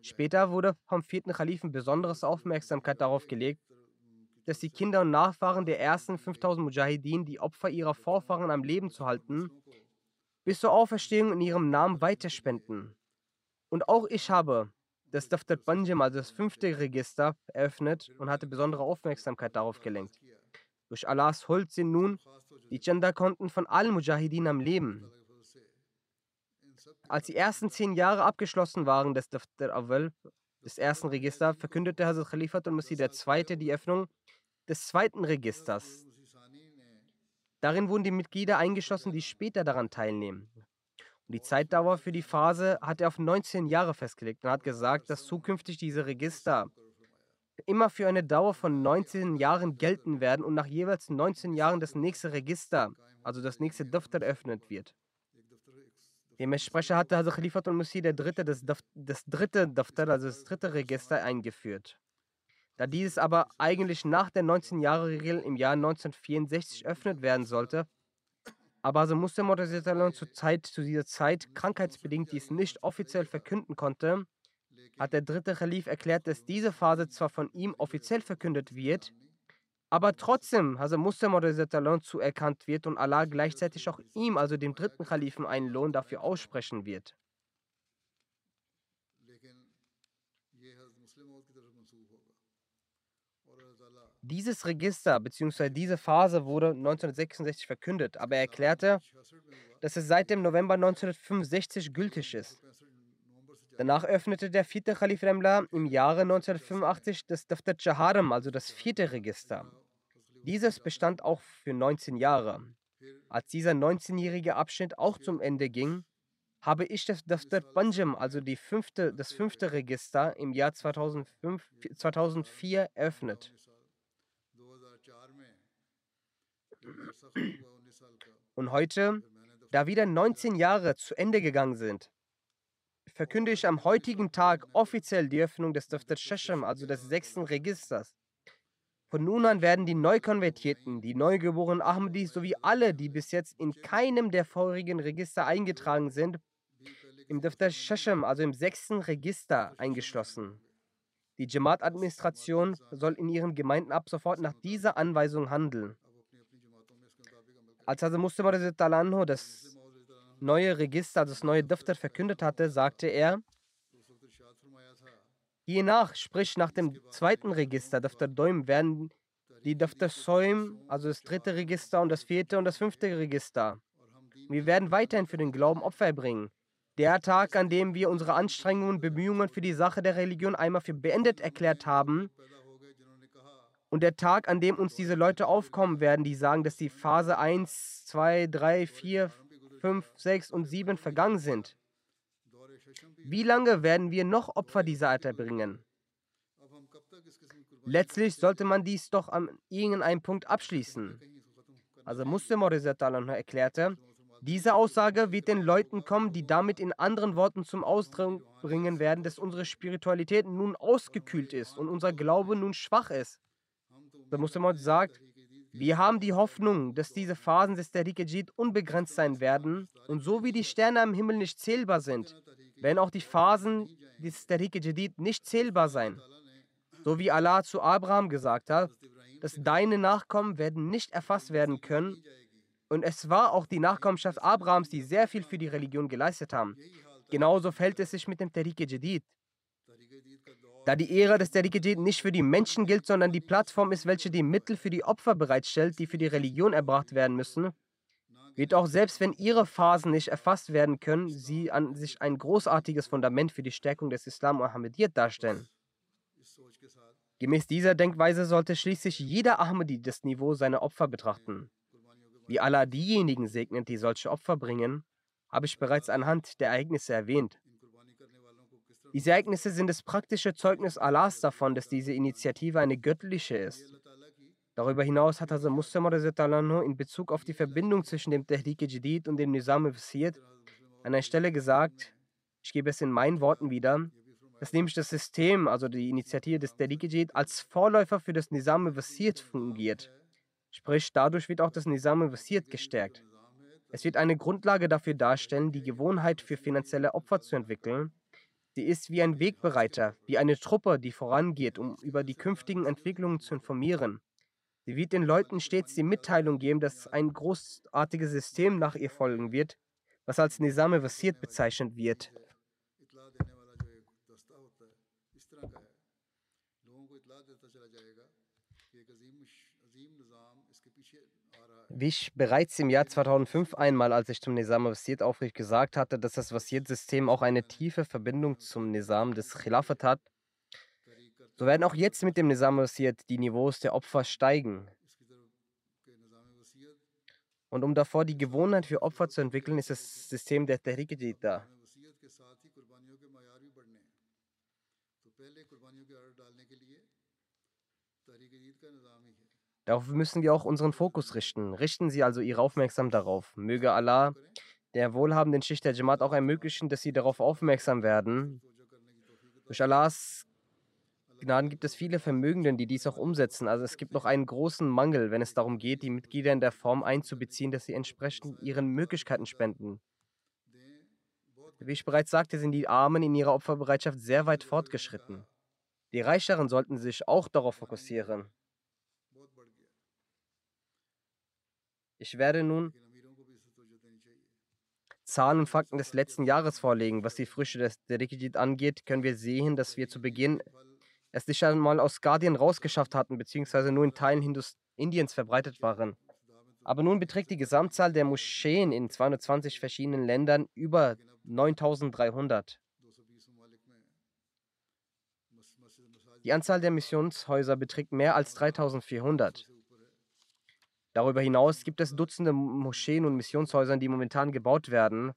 Später wurde vom vierten Kalifen besonderes Aufmerksamkeit darauf gelegt, dass die Kinder und Nachfahren der ersten 5000 Mujahideen die Opfer ihrer Vorfahren am Leben zu halten, bis zur Auferstehung in ihrem Namen weiterspenden. Und auch ich habe das Daftar Banjam, also das fünfte Register, eröffnet und hatte besondere Aufmerksamkeit darauf gelenkt. Durch Allahs Huld sind nun die Chanda-Konten von allen Mujahideen am Leben. Als die ersten zehn Jahre abgeschlossen waren des Daftar Awal, des ersten Registers, verkündete Hazrat Khalifat al-Masih II. die Öffnung des zweiten Registers. Darin wurden die Mitglieder eingeschlossen, die später daran teilnehmen. Und die Zeitdauer für die Phase hat er auf 19 Jahre festgelegt und hat gesagt, dass zukünftig diese Register immer für eine Dauer von 19 Jahren gelten werden und nach jeweils 19 Jahren das nächste Register, also das nächste Daftar, eröffnet wird. Dementsprechend hatte also Khalifat al-Musih der dritte das, das dritte Daftar, also das dritte Register, eingeführt. Da dieses aber eigentlich nach der 19-Jahre-Regel im Jahr 1964 eröffnet werden sollte, aber so musste Mutter zur zu dieser Zeit krankheitsbedingt dies nicht offiziell verkünden konnte, hat der dritte Khalif erklärt, dass diese Phase zwar von ihm offiziell verkündet wird, aber trotzdem also musste Mutter zuerkannt wird und Allah gleichzeitig auch ihm, also dem dritten Khalifen, einen Lohn dafür aussprechen wird. Dieses Register bzw. diese Phase wurde 1966 verkündet, aber er erklärte, dass es seit dem November 1965 gültig ist. Danach öffnete der vierte Khalif Remla im Jahre 1985 das Daftar Chaharam, also das vierte Register. Dieses bestand auch für 19 Jahre. Als dieser 19-jährige Abschnitt auch zum Ende ging, habe ich das Daftar Panjam, also die fünfte, das fünfte Register, im Jahr 2005, 2004 eröffnet. Und heute, da wieder 19 Jahre zu Ende gegangen sind, verkünde ich am heutigen Tag offiziell die Öffnung des Daftar Shasham, also des sechsten Registers. Von nun an werden die Neukonvertierten, die neugeborenen Ahmadis sowie alle, die bis jetzt in keinem der vorigen Register eingetragen sind, im Daftar Shasham, also im sechsten Register, eingeschlossen. Die Jamaat-Administration soll in ihren Gemeinden ab sofort nach dieser Anweisung handeln. Als Hazrat Muslim das neue Register, also das neue Daftar verkündet hatte, sagte er, hiernach, sprich nach dem zweiten Register, Daftar Doim, werden die Daftar Soim, also das dritte Register und das vierte und das fünfte Register. Wir werden weiterhin für den Glauben Opfer bringen. Der Tag, an dem wir unsere Anstrengungen und Bemühungen für die Sache der Religion einmal für beendet erklärt haben, und der Tag, an dem uns diese Leute aufkommen werden, die sagen, dass die Phase 1, 2, 3, 4, 5, 6 und 7 vergangen sind. Wie lange werden wir noch Opfer dieser Art erbringen? Letztlich sollte man dies doch an irgendeinem Punkt abschließen. Also Muslim erklärte, diese Aussage wird den Leuten kommen, die damit in anderen Worten zum Ausdruck bringen werden, dass unsere Spiritualität nun ausgekühlt ist und unser Glaube nun schwach ist. Der Muslim sagt, wir haben die Hoffnung, dass diese Phasen des Tariq Jid unbegrenzt sein werden und so wie die Sterne am Himmel nicht zählbar sind, werden auch die Phasen des Tariq Jadid nicht zählbar sein. So wie Allah zu Abraham gesagt hat, dass deine Nachkommen werden nicht erfasst werden können und es war auch die Nachkommenschaft Abrahams, die sehr viel für die Religion geleistet haben. Genauso fällt es sich mit dem Tariq Jadid. Da die Ära des Tariq Jadid nicht für die Menschen gilt, sondern die Plattform ist, welche die Mittel für die Opfer bereitstellt, die für die Religion erbracht werden müssen, wird auch selbst wenn ihre Phasen nicht erfasst werden können, sie an sich ein großartiges Fundament für die Stärkung des Islam und Ahmadiyyat darstellen. Gemäß dieser Denkweise sollte schließlich jeder Ahmadi das Niveau seiner Opfer betrachten. Wie Allah diejenigen segnet, die solche Opfer bringen, habe ich bereits anhand der Ereignisse erwähnt. Diese Ereignisse sind das praktische Zeugnis Allahs davon, dass diese Initiative eine göttliche ist. Darüber hinaus hat Hazrat Muslim in Bezug auf die Verbindung zwischen dem Tehrik Jadid und dem Nizam Wasiyat an einer Stelle gesagt, ich gebe es in meinen Worten wieder, dass nämlich das System, also die Initiative des Tehrik Jadid, als Vorläufer für das Nizam Wasiyat fungiert. Sprich, dadurch wird auch das Nizam Wasiert gestärkt. Es wird eine Grundlage dafür darstellen, die Gewohnheit für finanzielle Opfer zu entwickeln. Sie ist wie ein Wegbereiter, wie eine Truppe, die vorangeht, um über die künftigen Entwicklungen zu informieren. Sie wird den Leuten stets die Mitteilung geben, dass ein großartiges System nach ihr folgen wird, was als Nizam Wasiert bezeichnet wird. Wie ich bereits im Jahr 2005 einmal, als ich zum Nizam Wasiyyat aufrichtig gesagt hatte, dass das Wasiyyat-System auch eine tiefe Verbindung zum Nizam des Khilafat hat, so werden auch jetzt mit dem Nizam Wasiyyat die Niveaus der Opfer steigen. Und um davor die Gewohnheit für Opfer zu entwickeln, ist das System der Tehrik da. Darauf müssen wir auch unseren Fokus richten. Richten Sie also Ihre Aufmerksamkeit darauf. Möge Allah der wohlhabenden Schicht der Jamaat auch ermöglichen, dass sie darauf aufmerksam werden. Durch Allahs Gnaden gibt es viele Vermögenden, die dies auch umsetzen. Also es gibt noch einen großen Mangel, wenn es darum geht, die Mitglieder in der Form einzubeziehen, dass sie entsprechend ihren Möglichkeiten spenden. Wie ich bereits sagte, sind die Armen in ihrer Opferbereitschaft sehr weit fortgeschritten. Die Reicheren sollten sich auch darauf fokussieren. Ich werde nun Zahlen und Fakten des letzten Jahres vorlegen. Was die Früchte des Derikijit angeht, können wir sehen, dass wir zu Beginn es nicht einmal aus Guardian rausgeschafft hatten, beziehungsweise nur in Teilen Hindus Indiens verbreitet waren. Aber nun beträgt die Gesamtzahl der Moscheen in 220 verschiedenen Ländern über 9300. Die Anzahl der Missionshäuser beträgt mehr als 3400. Darüber hinaus gibt es Dutzende Moscheen und Missionshäuser, die momentan gebaut werden.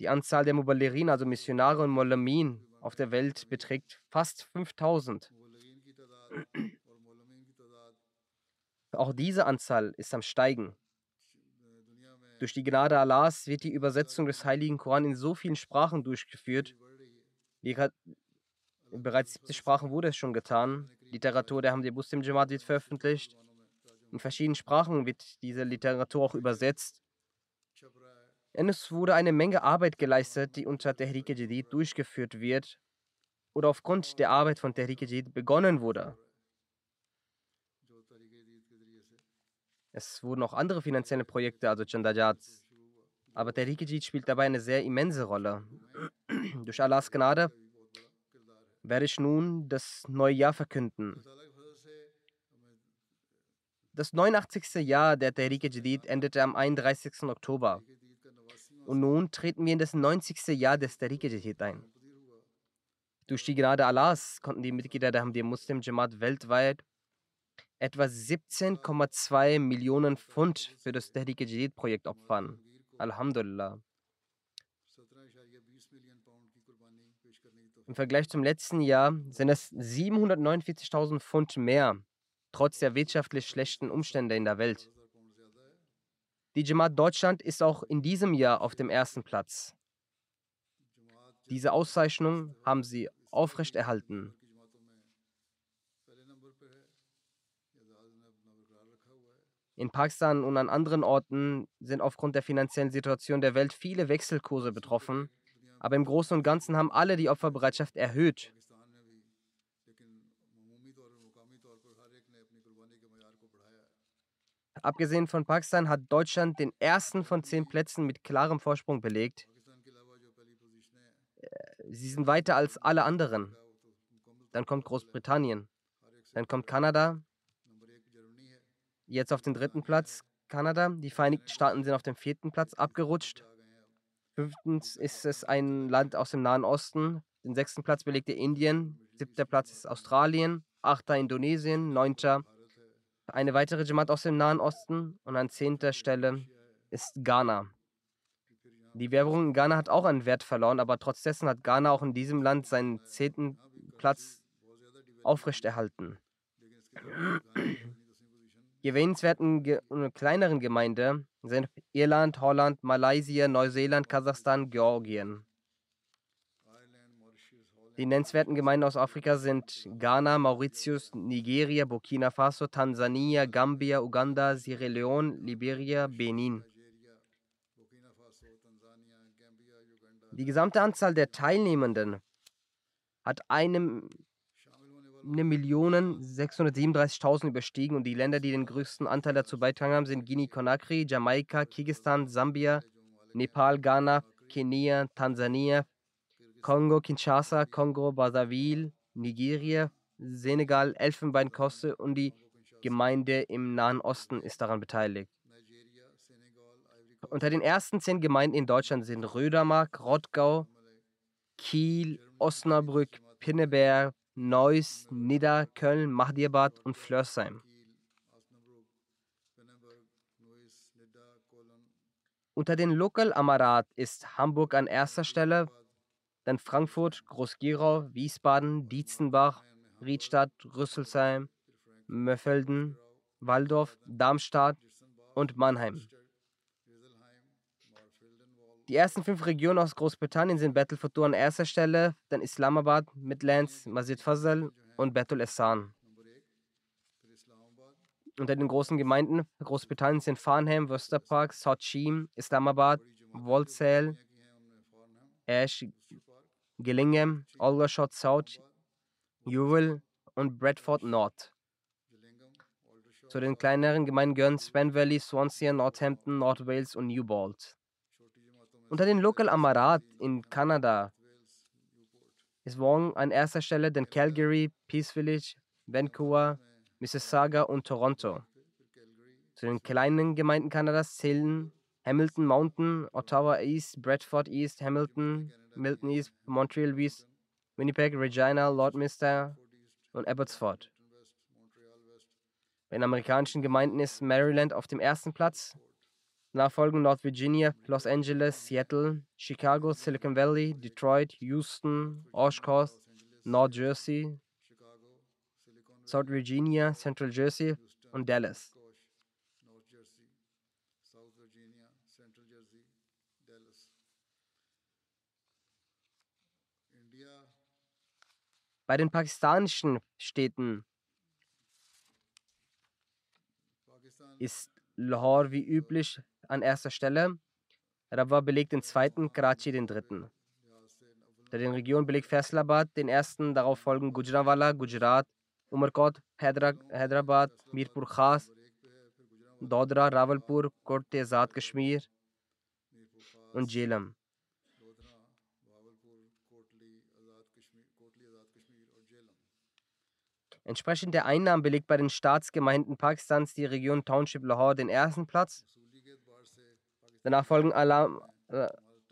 Die Anzahl der Muballerin, also Missionare und Molamin auf der Welt, beträgt fast 5000. Auch diese Anzahl ist am Steigen. Durch die Gnade Allahs wird die Übersetzung des Heiligen Koran in so vielen Sprachen durchgeführt. In bereits 70 Sprachen wurde es schon getan. Literatur der Hamdi Muslim Jamaat wird veröffentlicht. In verschiedenen Sprachen wird diese Literatur auch übersetzt. Und es wurde eine Menge Arbeit geleistet, die unter Tehrik Jadid durchgeführt wird oder aufgrund der Arbeit von Tehrik Jadid begonnen wurde. Es wurden auch andere finanzielle Projekte, also Chandajat. Aber Tehrik Jadid spielt dabei eine sehr immense Rolle. Durch Allahs Gnade werde ich nun das neue Jahr verkünden. Das 89. Jahr der Tehrik Jadid endete am 31. Oktober. Und nun treten wir in das 90. Jahr des Tehrik Jadid ein. Durch die Gnade Allahs konnten die Mitglieder der Hamdi Muslim Jamaat weltweit etwa 17,2 Millionen Pfund für das Tehrik Jadid-Projekt opfern. Alhamdulillah. Im Vergleich zum letzten Jahr sind es 749.000 Pfund mehr, trotz der wirtschaftlich schlechten Umstände in der Welt. Die Jamaat Deutschland ist auch in diesem Jahr auf dem ersten Platz. Diese Auszeichnung haben sie aufrechterhalten. In Pakistan und an anderen Orten sind aufgrund der finanziellen Situation der Welt viele Wechselkurse betroffen aber im Großen und Ganzen haben alle die Opferbereitschaft erhöht. Abgesehen von Pakistan hat Deutschland den ersten von zehn Plätzen mit klarem Vorsprung belegt. Äh, sie sind weiter als alle anderen. Dann kommt Großbritannien. Dann kommt Kanada. Jetzt auf den dritten Platz Kanada. Die Vereinigten Staaten sind auf dem vierten Platz abgerutscht. Fünftens ist es ein Land aus dem Nahen Osten. Den sechsten Platz belegte Indien. Siebter Platz ist Australien. Achter Indonesien. Neunter eine weitere Jamaat aus dem Nahen Osten. Und an zehnter Stelle ist Ghana. Die Währung in Ghana hat auch einen Wert verloren, aber trotz dessen hat Ghana auch in diesem Land seinen zehnten Platz aufrechterhalten. Die erwähnenswerten ge kleineren Gemeinde sind Irland, Holland, Malaysia, Neuseeland, Kasachstan, Georgien. Die nennenswerten Gemeinden aus Afrika sind Ghana, Mauritius, Nigeria, Burkina Faso, Tansania, Gambia, Uganda, Sierra Leone, Liberia, Benin. Die gesamte Anzahl der Teilnehmenden hat einem 1.637.000 überstiegen und die Länder, die den größten Anteil dazu beitragen haben, sind Guinea-Conakry, Jamaika, Kirgisistan, Sambia, Nepal, Ghana, Kenia, Tansania, Kongo, Kinshasa, Kongo, Brazzaville, Nigeria, Senegal, Elfenbeinküste und die Gemeinde im Nahen Osten ist daran beteiligt. Unter den ersten zehn Gemeinden in Deutschland sind Rödermark, Rottgau, Kiel, Osnabrück, Pinneberg, Neuss, Nidda, Köln, Mahdiabad und Flörsheim. Unter den Lokal Amarat ist Hamburg an erster Stelle, dann Frankfurt, Groß-Gerau, Wiesbaden, Dietzenbach, Riedstadt, Rüsselsheim, Möffelden, Waldorf, Darmstadt und Mannheim. Die ersten fünf Regionen aus Großbritannien sind Battle Futur an erster Stelle, dann Islamabad, Midlands, Masjid Fazal und Betul Essan. Unter den großen Gemeinden Großbritanniens sind Farnham, Worcester Park, Sochim, Islamabad, Walsall, Ash, Gillingham, Aldershot South, Ewell und Bradford North. Zu den kleineren Gemeinden gehören Span Valley, Swansea, Northampton, North Wales und Newbold. Unter den Local Amarat in Kanada ist Wong an erster Stelle, dann Calgary, Peace Village, Vancouver, Mississauga und Toronto. Zu den kleinen Gemeinden Kanadas zählen Hamilton Mountain, Ottawa East, Bradford East, Hamilton, Milton East, Montreal East, Winnipeg, Regina, Lordminster und Abbotsford. Bei den amerikanischen Gemeinden ist Maryland auf dem ersten Platz. Nachfolgen North Virginia, Los Angeles, Seattle, Chicago, Silicon Valley, Detroit, Houston, Oshkosh, North Jersey, South Virginia, Central Jersey und Dallas. Bei den pakistanischen Städten ist Lahore wie üblich an erster Stelle. Rabwa belegt den zweiten, Karachi den dritten. Unter den Regionen belegt Faisalabad den ersten, darauf folgen Gujranwala, Gujarat, Umarkot, Hyderabad, Mirpur Khas, Dodra, Rawalpur, Korte Azad Kashmir und Jhelum. Entsprechend der Einnahmen belegt bei den Staatsgemeinden Pakistans die Region Township Lahore den ersten Platz. Danach folgen Alam, äh,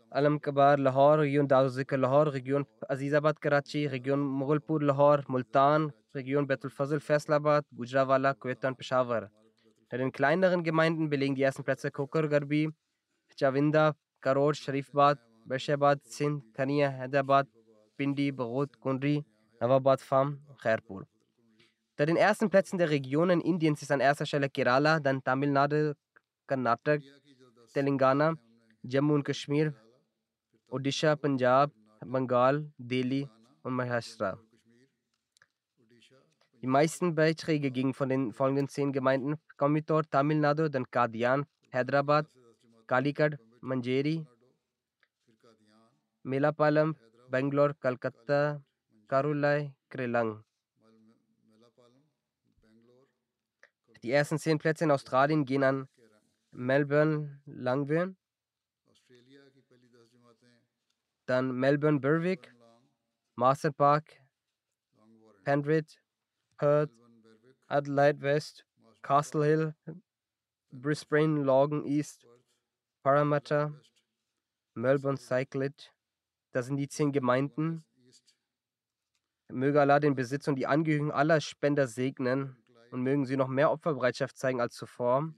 Alam Kabar Lahore, Region Dawzikar Lahore, Region Azizabad Karachi, Region Mughulpur Lahore, Multan, Region Betul Fazl Faisalabad, Gujrawala, Quetta und Peshawar. Bei den kleineren Gemeinden belegen die ersten Plätze Kokar Garbi, Chavinda, Karor, Sharifbad, Beshabad, Sindh, Khania, Hyderabad, Pindi, Bagod, Kundri, Nawabad Farm, Khairpur. Unter den ersten Plätzen der Regionen Indiens ist an erster Stelle Kerala, dann Tamil Nadu, Karnataka, Telangana, Jammu und Kashmir, Odisha, Punjab, Bengal, Delhi und Maharashtra. Die meisten Beiträge gingen von den folgenden zehn Gemeinden Coimbatore, Tamil Nadu, dann Kadian, Hyderabad, Kalikad, Manjeri, Melapalam, Bangalore, Calcutta, Karulai, Krelang. Die ersten zehn Plätze in Australien gehen an Melbourne, Langwin, dann Melbourne, Berwick, Master Park, Penrith, Perth, Adelaide West, Castle Hill, Brisbane, Logan East, Parramatta, Melbourne, Cyclid. Das sind die zehn Gemeinden. Möge Allah den Besitz und die Angehörigen aller Spender segnen. Und mögen sie noch mehr Opferbereitschaft zeigen als zuvor.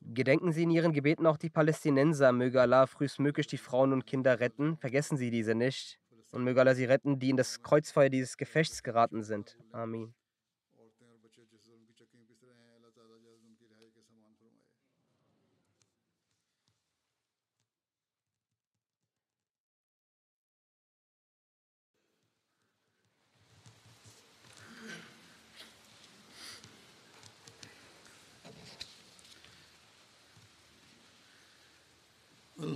Gedenken Sie in Ihren Gebeten auch die Palästinenser. Möge Allah frühestmöglich die Frauen und Kinder retten. Vergessen Sie diese nicht. Und möge Allah sie retten, die in das Kreuzfeuer dieses Gefechts geraten sind. Amin.